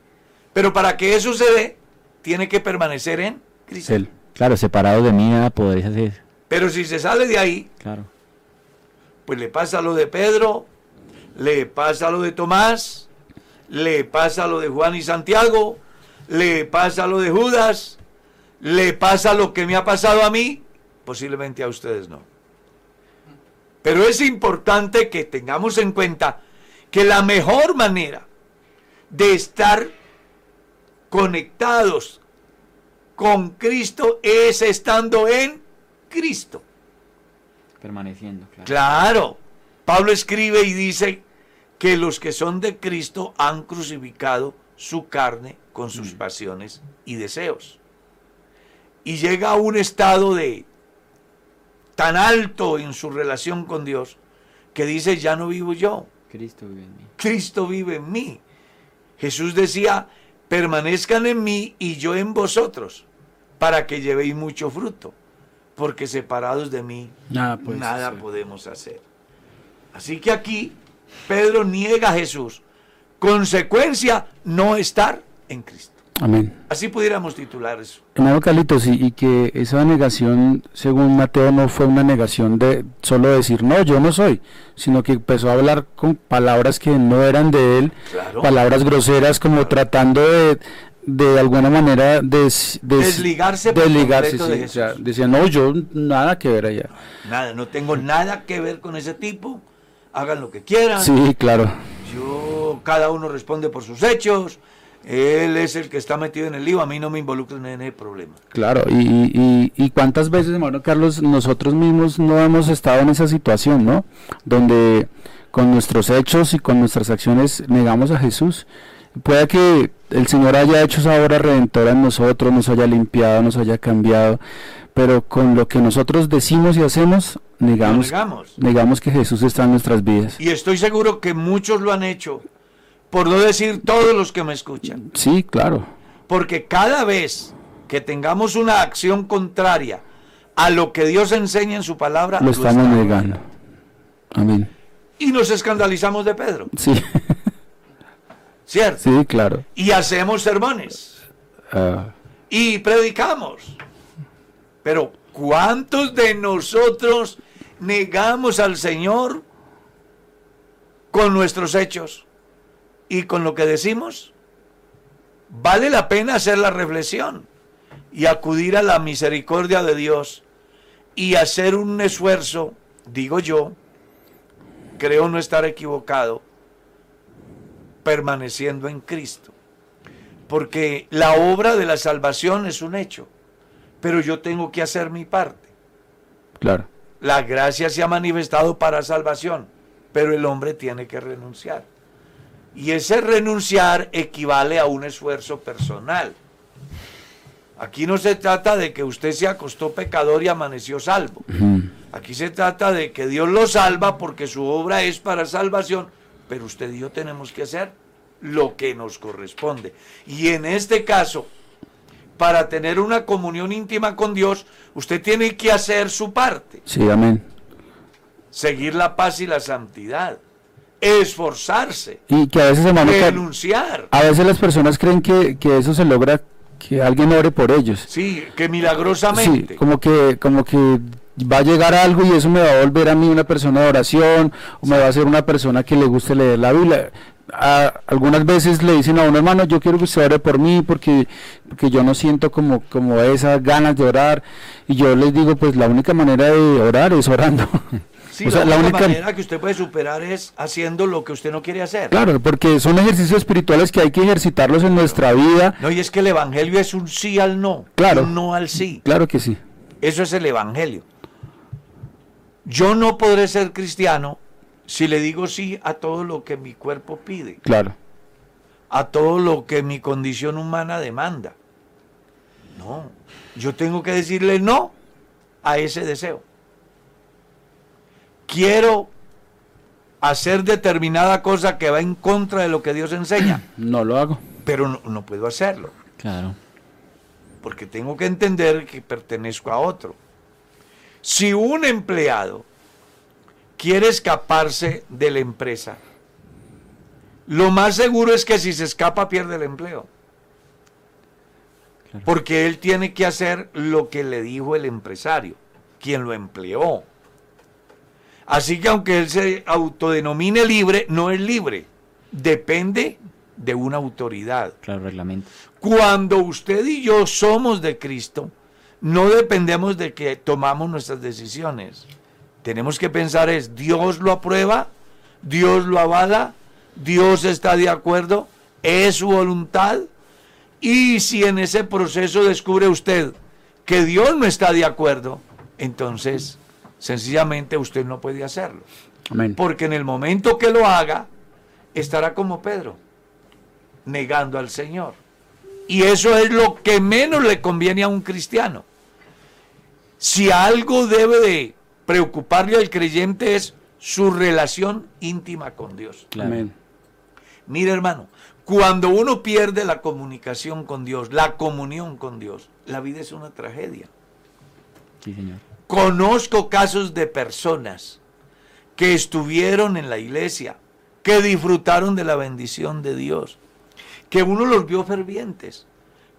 Pero para que eso se dé, tiene que permanecer en Cristo. Claro, separados de mí nada podréis hacer. Pero si se sale de ahí, Claro. pues le pasa lo de Pedro, le pasa lo de Tomás, le pasa lo de Juan y Santiago, le pasa lo de Judas, le pasa lo que me ha pasado a mí, posiblemente a ustedes no. Pero es importante que tengamos en cuenta que la mejor manera de estar conectados con Cristo es estando en Cristo. Permaneciendo, claro. Claro. Pablo escribe y dice que los que son de Cristo han crucificado su carne con sus pasiones y deseos. Y llega a un estado de tan alto en su relación con Dios que dice, ya no vivo yo, Cristo vive en mí. Cristo vive en mí. Jesús decía, permanezcan en mí y yo en vosotros, para que llevéis mucho fruto, porque separados de mí Nada, pues. nada sí. podemos hacer. Así que aquí Pedro niega a Jesús. Consecuencia, no estar en Cristo. Amén. Así pudiéramos titular eso. Hermano Carlitos, y, y que esa negación, según Mateo, no fue una negación de solo decir, no, yo no soy, sino que empezó a hablar con palabras que no eran de él, Claro. palabras groseras, como tratando de, de alguna manera des- des- Desligarse por desligarse, de sí, o sea, Jesús. decía, no, yo nada que ver allá. Nada, no tengo nada que ver con ese tipo. Hagan lo que quieran. Sí, claro. Yo, cada uno responde por sus hechos. Él es el que está metido en el lío. A mí no me involucran en ese problema. Claro, y, y, y- y cuántas veces, hermano Carlos, nosotros mismos no hemos estado en esa situación, ¿no? Donde con nuestros hechos y con nuestras acciones negamos a Jesús. Puede que el Señor haya hecho esa obra redentora en nosotros, nos haya limpiado, nos haya cambiado, pero con lo que nosotros decimos y hacemos, negamos, negamos. negamos que Jesús está en nuestras vidas. Y estoy seguro que muchos lo han hecho. Por no decir todos los que me escuchan. Sí, claro. Porque cada vez que tengamos una acción contraria a lo que Dios enseña en su palabra, Lo estamos negando. Amén. Y nos escandalizamos de Pedro, Sí, ¿cierto? sí, claro. Y hacemos sermones Ah, y predicamos. Pero ¿cuántos de nosotros negamos al Señor con nuestros hechos y con lo que decimos? Vale la pena hacer la reflexión y acudir a la misericordia de Dios y hacer un esfuerzo, digo yo, creo no estar equivocado, permaneciendo en Cristo. Porque la obra de la salvación es un hecho, pero yo tengo que hacer mi parte. claro. La gracia se ha manifestado para salvación, pero el hombre tiene que renunciar. Y ese renunciar equivale a un esfuerzo personal. Aquí no se trata de que usted se acostó pecador y amaneció salvo. Aquí se trata de que Dios lo salva porque su obra es para salvación, pero usted y yo tenemos que hacer lo que nos corresponde. Y en este caso, para tener una comunión íntima con Dios, usted tiene que hacer su parte, Sí, amén. seguir la paz y la santidad, esforzarse, Y que a veces, hermano, renunciar. a veces las personas creen que, que eso se logra que alguien ore por ellos. Sí, que Sí, milagrosamente. como que, como que va a llegar algo y eso me va a volver a mí una persona de oración, o me va a hacer una persona que le guste leer la Biblia. A- algunas veces le dicen a un hermano, yo quiero que usted ore por mí porque, porque yo no siento como, como esas ganas de orar. Y yo les digo, pues la única manera de orar es orando. Sí, O sea, la, única- manera que usted puede superar es haciendo lo que usted no quiere hacer. Claro, porque son ejercicios espirituales que hay que ejercitarlos en nuestra vida. No, y es que el evangelio es un sí al no, Claro. un no al sí. Claro que sí. Eso es el evangelio. Yo no podré ser cristiano si le digo sí a todo lo que mi cuerpo pide, Claro. a todo lo que mi condición humana demanda. No, yo tengo que decirle no a ese deseo. Quiero hacer determinada cosa que va en contra de lo que Dios enseña, No lo hago. pero no, no puedo hacerlo. Claro. porque tengo que entender que pertenezco a otro. Si un empleado quiere escaparse de la empresa, lo más seguro es que si se escapa pierde el empleo. Claro. Porque él tiene que hacer lo que le dijo el empresario, quien lo empleó. Así que aunque él se autodenomine libre, no es libre. Depende de una autoridad. Claro, reglamento. Cuando usted y yo somos de Cristo, no dependemos de que tomamos nuestras decisiones. Tenemos que pensar es, Dios lo aprueba, Dios lo avala, Dios está de acuerdo, es su voluntad. Y si en ese proceso descubre usted que Dios no está de acuerdo, entonces sencillamente usted no puede hacerlo. Amén. Porque en el momento que lo haga, estará como Pedro, negando al Señor. Y eso es lo que menos le conviene a un cristiano. Si algo debe de preocuparle al creyente es su relación íntima con Dios. Claro. Amén. Mire hermano, cuando uno pierde la comunicación con Dios, la comunión con Dios, la vida es una tragedia. Sí, señor. Conozco casos de personas que estuvieron en la iglesia, que disfrutaron de la bendición de Dios, que uno los vio fervientes,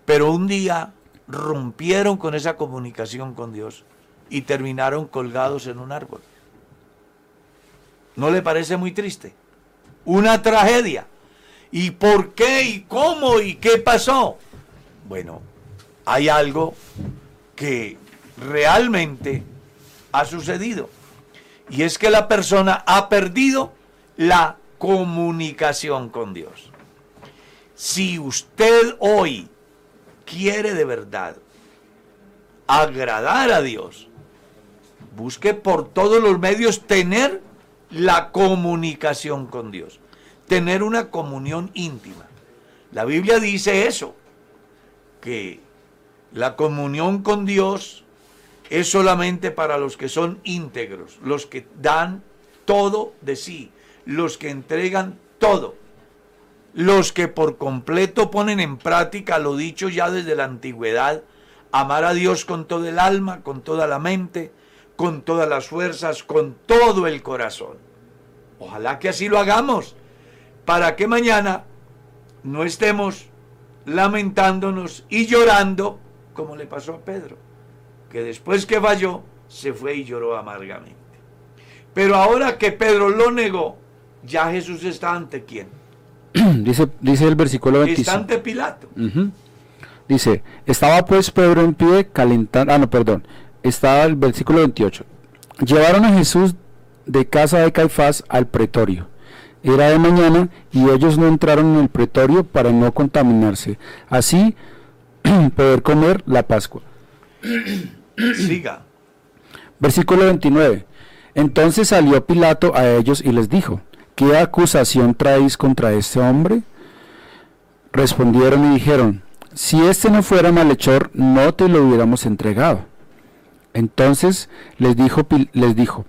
pero un día rompieron con esa comunicación con Dios y terminaron colgados en un árbol. ¿No le parece muy triste? Una tragedia. ¿Y por qué? ¿Y cómo? ¿Y qué pasó? Bueno, hay algo que realmente ha sucedido. Y es que la persona ha perdido la comunicación con Dios. Si usted hoy quiere de verdad agradar a Dios, busque por todos los medios tener la comunicación con Dios, tener una comunión íntima. La Biblia dice eso, que la comunión con Dios es solamente para los que son íntegros, los que dan todo de sí, los que entregan todo, los que por completo ponen en práctica lo dicho ya desde la antigüedad, amar a Dios con todo el alma, con toda la mente, con todas las fuerzas, con todo el corazón. Ojalá que así lo hagamos, para que mañana no estemos lamentándonos y llorando como le pasó a Pedro que después que falló, se fue y lloró amargamente. Pero ahora que Pedro lo negó, ya Jesús está ante quién? dice, dice el versículo 25. Está ante Pilato. Dice, estaba pues Pedro en pie calentando, ah no, perdón, estaba el versículo 28. Llevaron a Jesús de casa de Caifás al pretorio. Era de mañana y ellos no entraron en el pretorio para no contaminarse, así poder comer la Pascua. Siga. Versículo 29. Entonces salió Pilato a ellos y les dijo, ¿qué acusación traéis contra este hombre? Respondieron y dijeron, si este no fuera malhechor, no te lo hubiéramos entregado. Entonces les dijo, les dijo,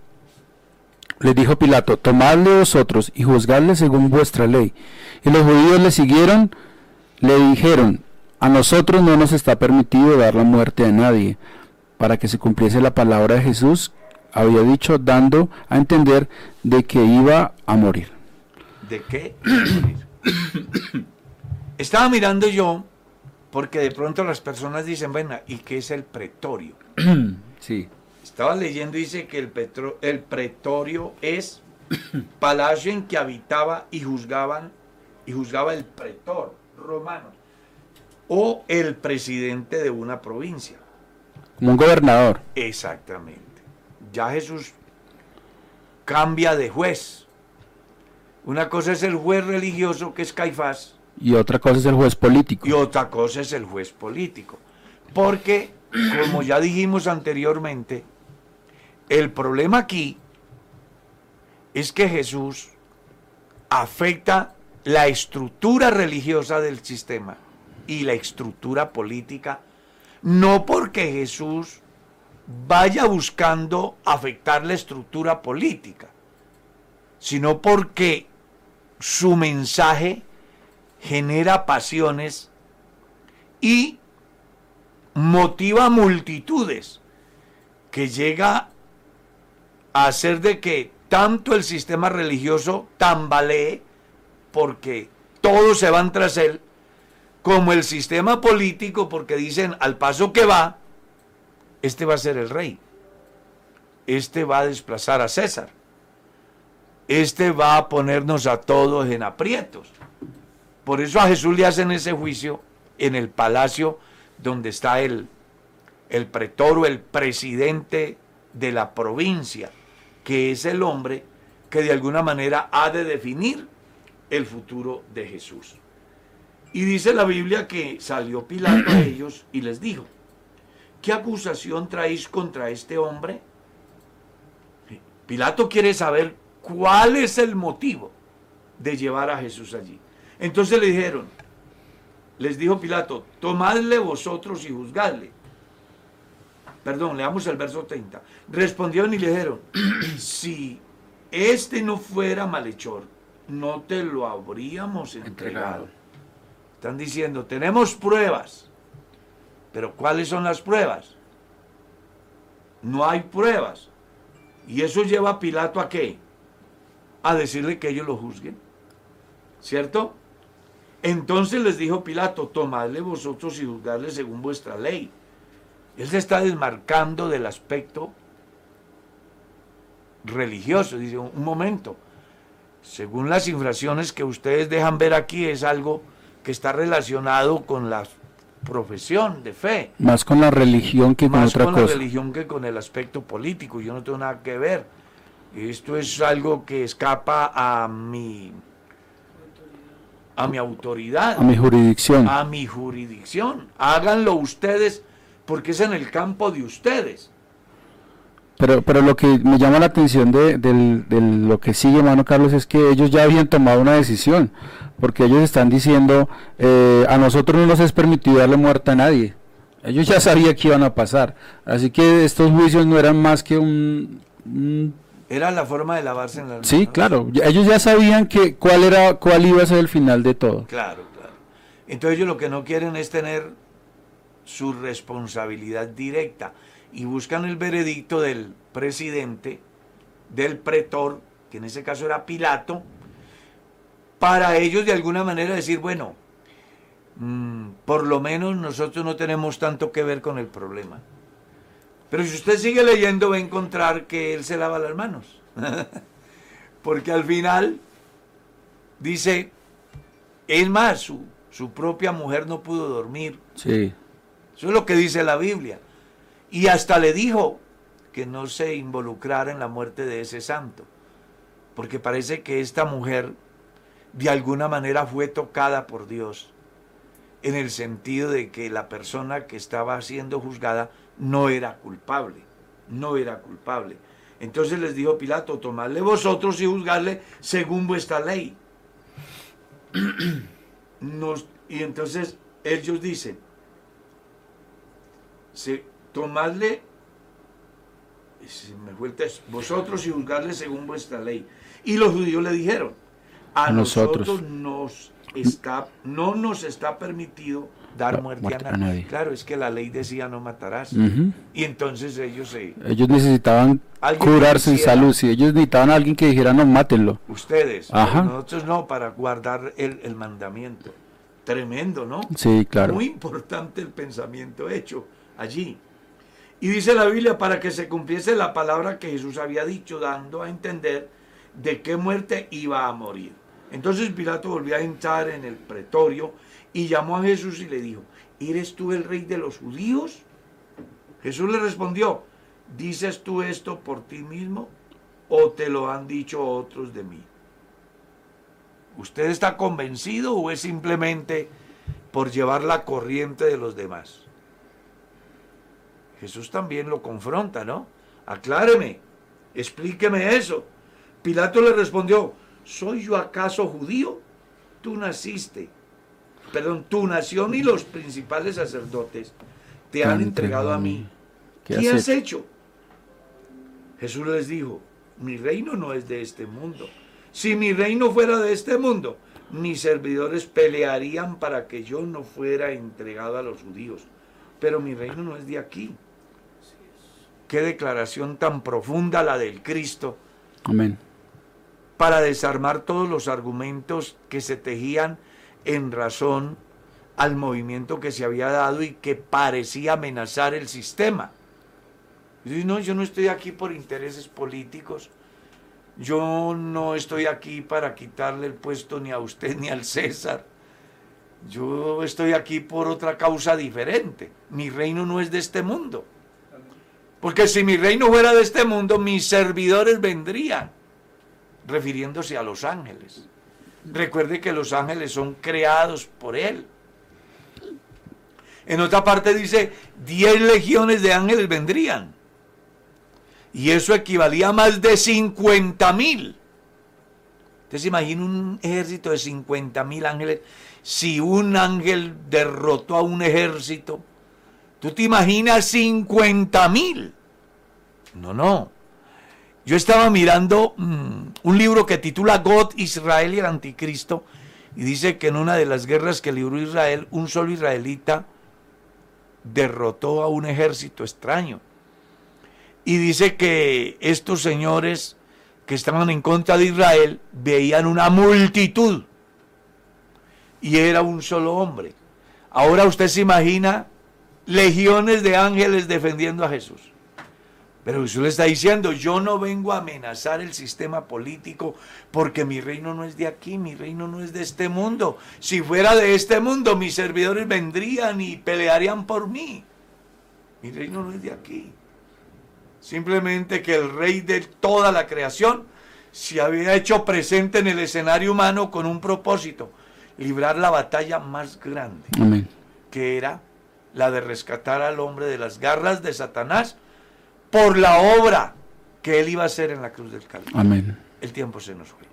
les dijo Pilato, tomadle vosotros y juzgadle según vuestra ley. Y los judíos le siguieron, le dijeron, a nosotros no nos está permitido dar la muerte a nadie, para que se cumpliese la palabra de Jesús, había dicho, dando a entender de que iba a morir. ¿De qué? Estaba mirando yo, porque de pronto las personas dicen, bueno, ¿y qué es el pretorio? sí. Estaba leyendo y dice que el, el pretorio es palacio en que habitaba y juzgaban y juzgaba el pretor romano o el presidente de una provincia. Como un gobernador. Exactamente. Ya Jesús cambia de juez. Una cosa es el juez religioso, que es Caifás. Y otra cosa es el juez político. Y otra cosa es el juez político. Porque, como ya dijimos anteriormente, el problema aquí es que Jesús afecta la estructura religiosa del sistema y la estructura política no porque Jesús vaya buscando afectar la estructura política, sino porque su mensaje genera pasiones y motiva multitudes que llega a hacer de que tanto el sistema religioso tambalee porque todos se van tras él como el sistema político, porque dicen, al paso que va, este va a ser el rey. Este va a desplazar a César. Este va a ponernos a todos en aprietos. Por eso a Jesús le hacen ese juicio en el palacio donde está el, el pretoro, el presidente de la provincia, que es el hombre que de alguna manera ha de definir el futuro de Jesús. Y dice la Biblia que salió Pilato a ellos y les dijo, ¿qué acusación traéis contra este hombre? Pilato quiere saber cuál es el motivo de llevar a Jesús allí. Entonces le dijeron, les dijo Pilato, tomadle vosotros y juzgadle. Perdón, leamos el verso 30. Respondieron y le dijeron, si este no fuera malhechor, no te lo habríamos entregado. Están diciendo, tenemos pruebas. Pero ¿cuáles son las pruebas? No hay pruebas. Y eso lleva a Pilato a qué? A decirle que ellos lo juzguen. ¿Cierto? Entonces les dijo Pilato, tomadle vosotros y juzgadle según vuestra ley. Él se está desmarcando del aspecto religioso. Dice, un momento, según las infracciones que ustedes dejan ver aquí, es algo que está relacionado con las profesión de fe. Más con la religión que con Más otra con cosa. la religión que con el aspecto político. Yo no tengo nada que ver. Esto es algo que escapa a mi a mi autoridad, A mi jurisdicción. a mi jurisdicción. Háganlo ustedes porque es en el campo de ustedes. Pero, pero lo que me llama la atención de, del- de lo que sigue, hermano Carlos, es que ellos ya habían tomado una decisión, porque ellos están diciendo, eh, a nosotros no nos es permitido darle muerte a nadie. Ellos ya sabían que iban a pasar. Así que estos juicios no eran más que un... un- Era la forma de lavarse en manos. sí, claro. Ellos ya sabían que cuál era cuál iba a ser el final de todo. Claro, claro. Entonces ellos lo que no quieren es tener su responsabilidad directa y buscan el veredicto del presidente, del pretor, que en ese caso era Pilato, para ellos de alguna manera decir, bueno, mm, por lo menos nosotros no tenemos tanto que ver con el problema. Pero si usted sigue leyendo va a encontrar que él se lava las manos. Porque al final dice, es más, su, su propia mujer no pudo dormir. Sí. Eso es lo que dice la Biblia. Y hasta le dijo que no se involucrara en la muerte de ese santo. Porque parece que esta mujer de alguna manera fue tocada por Dios. En el sentido de que la persona que estaba siendo juzgada no era culpable. No era culpable. Entonces les dijo Pilato, tomadle vosotros y juzgarle según vuestra ley. Y entonces ellos dicen, se, tomadle, me vosotros y juzgarle según vuestra ley. Y los judíos le dijeron, a, nosotros. nosotros, nos está, no nos está permitido dar Da- muerte, muerte a, a nadie. Claro, es que la ley decía no matarás. Y entonces ellos se, Ellos necesitaban curarse en salud. Sí, ellos necesitaban a alguien que dijera, no, mátenlo. ustedes, Ajá. nosotros no, para guardar el, el mandamiento. Tremendo, ¿no? Sí, claro. Muy importante el pensamiento hecho allí. Y dice la Biblia para que se cumpliese la palabra que Jesús había dicho, dando a entender de qué muerte iba a morir. Entonces Pilato volvió a entrar en el pretorio y llamó a Jesús y le dijo, ¿eres tú el rey de los judíos? Jesús le respondió, ¿dices tú esto por ti mismo o te lo han dicho otros de mí? ¿Usted está convencido o es simplemente por llevar la corriente de los demás? Jesús también lo confronta, ¿no? Acláreme, explíqueme eso. Pilato le respondió, ¿soy yo acaso judío? Tú naciste, perdón, tu nación y los principales sacerdotes te han entregado a mí. ¿Qué ¿Qué, has has hecho? Jesús les dijo, mi reino no es de este mundo. Si mi reino fuera de este mundo, mis servidores pelearían para que yo no fuera entregado a los judíos. Pero mi reino no es de aquí. Qué declaración tan profunda la del Cristo Amén. Para desarmar todos los argumentos que se tejían en razón al movimiento que se había dado y que parecía amenazar el sistema. No, yo no estoy aquí por intereses políticos, yo no estoy aquí para quitarle el puesto ni a usted ni al César, yo estoy aquí por otra causa diferente, mi reino no es de este mundo. Porque si mi reino fuera de este mundo, mis servidores vendrían refiriéndose a los ángeles. Recuerde que los ángeles son creados por él. En otra parte dice, 10 legiones de ángeles vendrían. Y eso equivalía a más de 50 mil. Usted se imagina un ejército de 50 mil ángeles. Si un ángel derrotó a un ejército, ¿tú te imaginas 50 mil? No, no. Yo estaba mirando mm, un libro que titula God, Israel y el Anticristo y dice que en una de las guerras que libró Israel, un solo israelita derrotó a un ejército extraño. Y dice que estos señores que estaban en contra de Israel veían una multitud y era un solo hombre. Ahora usted se imagina legiones de ángeles defendiendo a Jesús. Pero Jesús le está diciendo, yo no vengo a amenazar el sistema político porque mi reino no es de aquí, mi reino no es de este mundo. Si fuera de este mundo, mis servidores vendrían y pelearían por mí. Mi reino no es de aquí. Simplemente que el rey de toda la creación se había hecho presente en el escenario humano con un propósito, librar la batalla más grande, Amén. que era la de rescatar al hombre de las garras de Satanás por la obra que él iba a hacer en la cruz del Calvario. Amén. El tiempo se nos fue.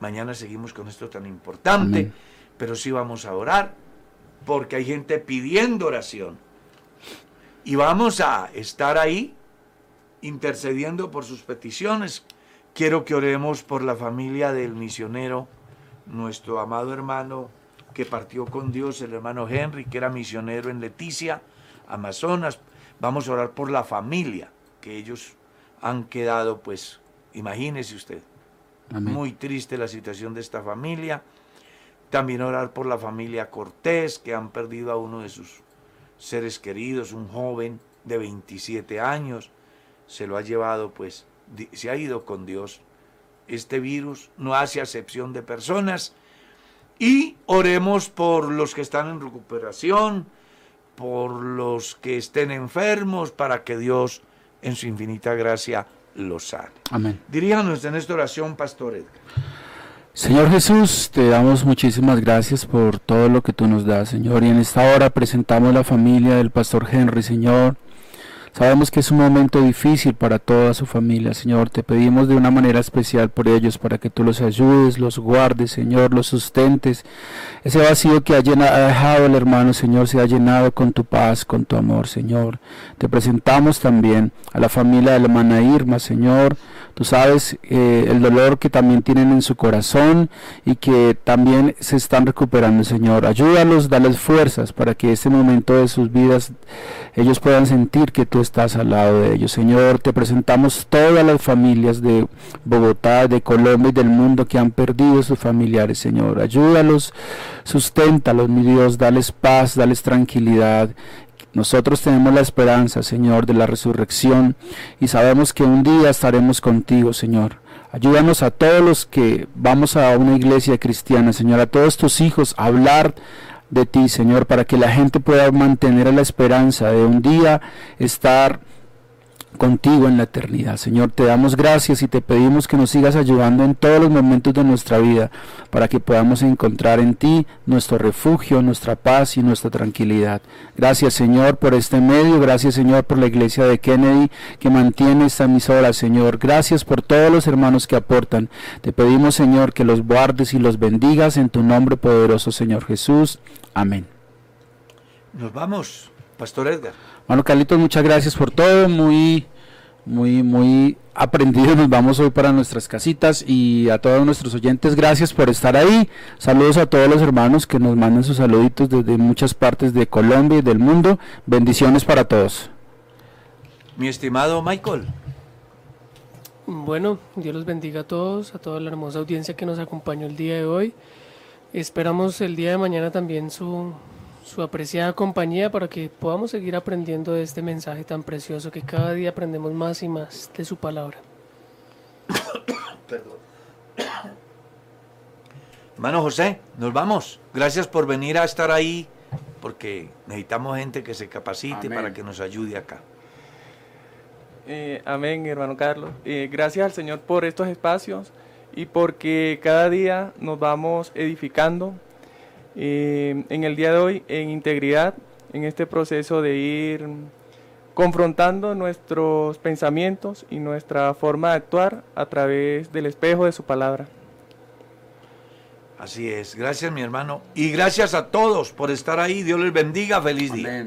Mañana seguimos con esto tan importante, Amén. pero sí vamos a orar, porque hay gente pidiendo oración. Y vamos a estar ahí intercediendo por sus peticiones. Quiero que oremos por la familia del misionero, nuestro amado hermano que partió con Dios, el hermano Henry, que era misionero en Leticia, Amazonas. Vamos a orar por la familia, que ellos han quedado, pues, imagínese usted, Amén. muy triste la situación de esta familia. También orar por la familia Cortés, que han perdido a uno de sus seres queridos, un joven de 27 años. Se lo ha llevado, pues, se ha ido con Dios. Este virus no hace acepción de personas. Y oremos por los que están en recuperación, por los que estén enfermos, para que Dios, en su infinita gracia, los sane. Amén. Diríjanos en esta oración, Pastor Edgar. Señor Jesús, te damos muchísimas gracias por todo lo que tú nos das, Señor. Y en esta hora presentamos la familia del pastor Henry, Señor. Sabemos que es un momento difícil para toda su familia, Señor. Te pedimos de una manera especial por ellos, para que tú los ayudes, los guardes, Señor, los sustentes. Ese vacío que ha, llena- ha dejado el hermano, Señor, se ha llenado con tu paz, con tu amor, Señor. Te presentamos también a la familia de la hermana Irma, Señor. Tú sabes eh, el dolor que también tienen en su corazón y que también se están recuperando, Señor. Ayúdalos, dales fuerzas para que este momento de sus vidas ellos puedan sentir que tú estás al lado de ellos. Señor, te presentamos todas las familias de Bogotá, de Colombia y del mundo que han perdido sus familiares, Señor. Ayúdalos, susténtalos, mi Dios, dales paz, dales tranquilidad. Nosotros tenemos la esperanza, Señor, de la resurrección y sabemos que un día estaremos contigo, Señor. Ayúdanos a todos los que vamos a una iglesia cristiana, Señor, a todos tus hijos, a hablar de ti, Señor, para que la gente pueda mantener la esperanza de un día estar contigo en la eternidad. Señor, te damos gracias y te pedimos que nos sigas ayudando en todos los momentos de nuestra vida para que podamos encontrar en ti nuestro refugio, nuestra paz y nuestra tranquilidad. Gracias, Señor, por este medio. Gracias, Señor, por la iglesia de Kennedy que mantiene esta emisora, Señor. Gracias por todos los hermanos que aportan. Te pedimos, Señor, que los guardes y los bendigas en tu nombre poderoso, Señor Jesús. Amén. Nos vamos, Pastor Edgar. Bueno, Carlitos, muchas gracias por todo. Muy, muy, muy aprendido. Nos vamos hoy para nuestras casitas y a todos nuestros oyentes, gracias por estar ahí. Saludos a todos los hermanos que nos mandan sus saluditos desde muchas partes de Colombia y del mundo. Bendiciones para todos. Mi estimado Michael. Bueno, Dios los bendiga a todos, a toda la hermosa audiencia que nos acompañó el día de hoy. Esperamos el día de mañana también su, su apreciada compañía para que podamos seguir aprendiendo de este mensaje tan precioso que cada día aprendemos más y más de su palabra. Perdón. Hermano José, nos vamos. Gracias por venir a estar ahí, porque necesitamos gente que se capacite Amén. para que nos ayude acá. Eh, amén, hermano Carlos. Eh, gracias al Señor por estos espacios y porque cada día nos vamos edificando eh, en el día de hoy en integridad, en este proceso de ir confrontando nuestros pensamientos y nuestra forma de actuar a través del espejo de su palabra. Así es. Gracias, mi hermano. Y gracias a todos por estar ahí. Dios les bendiga. Feliz día.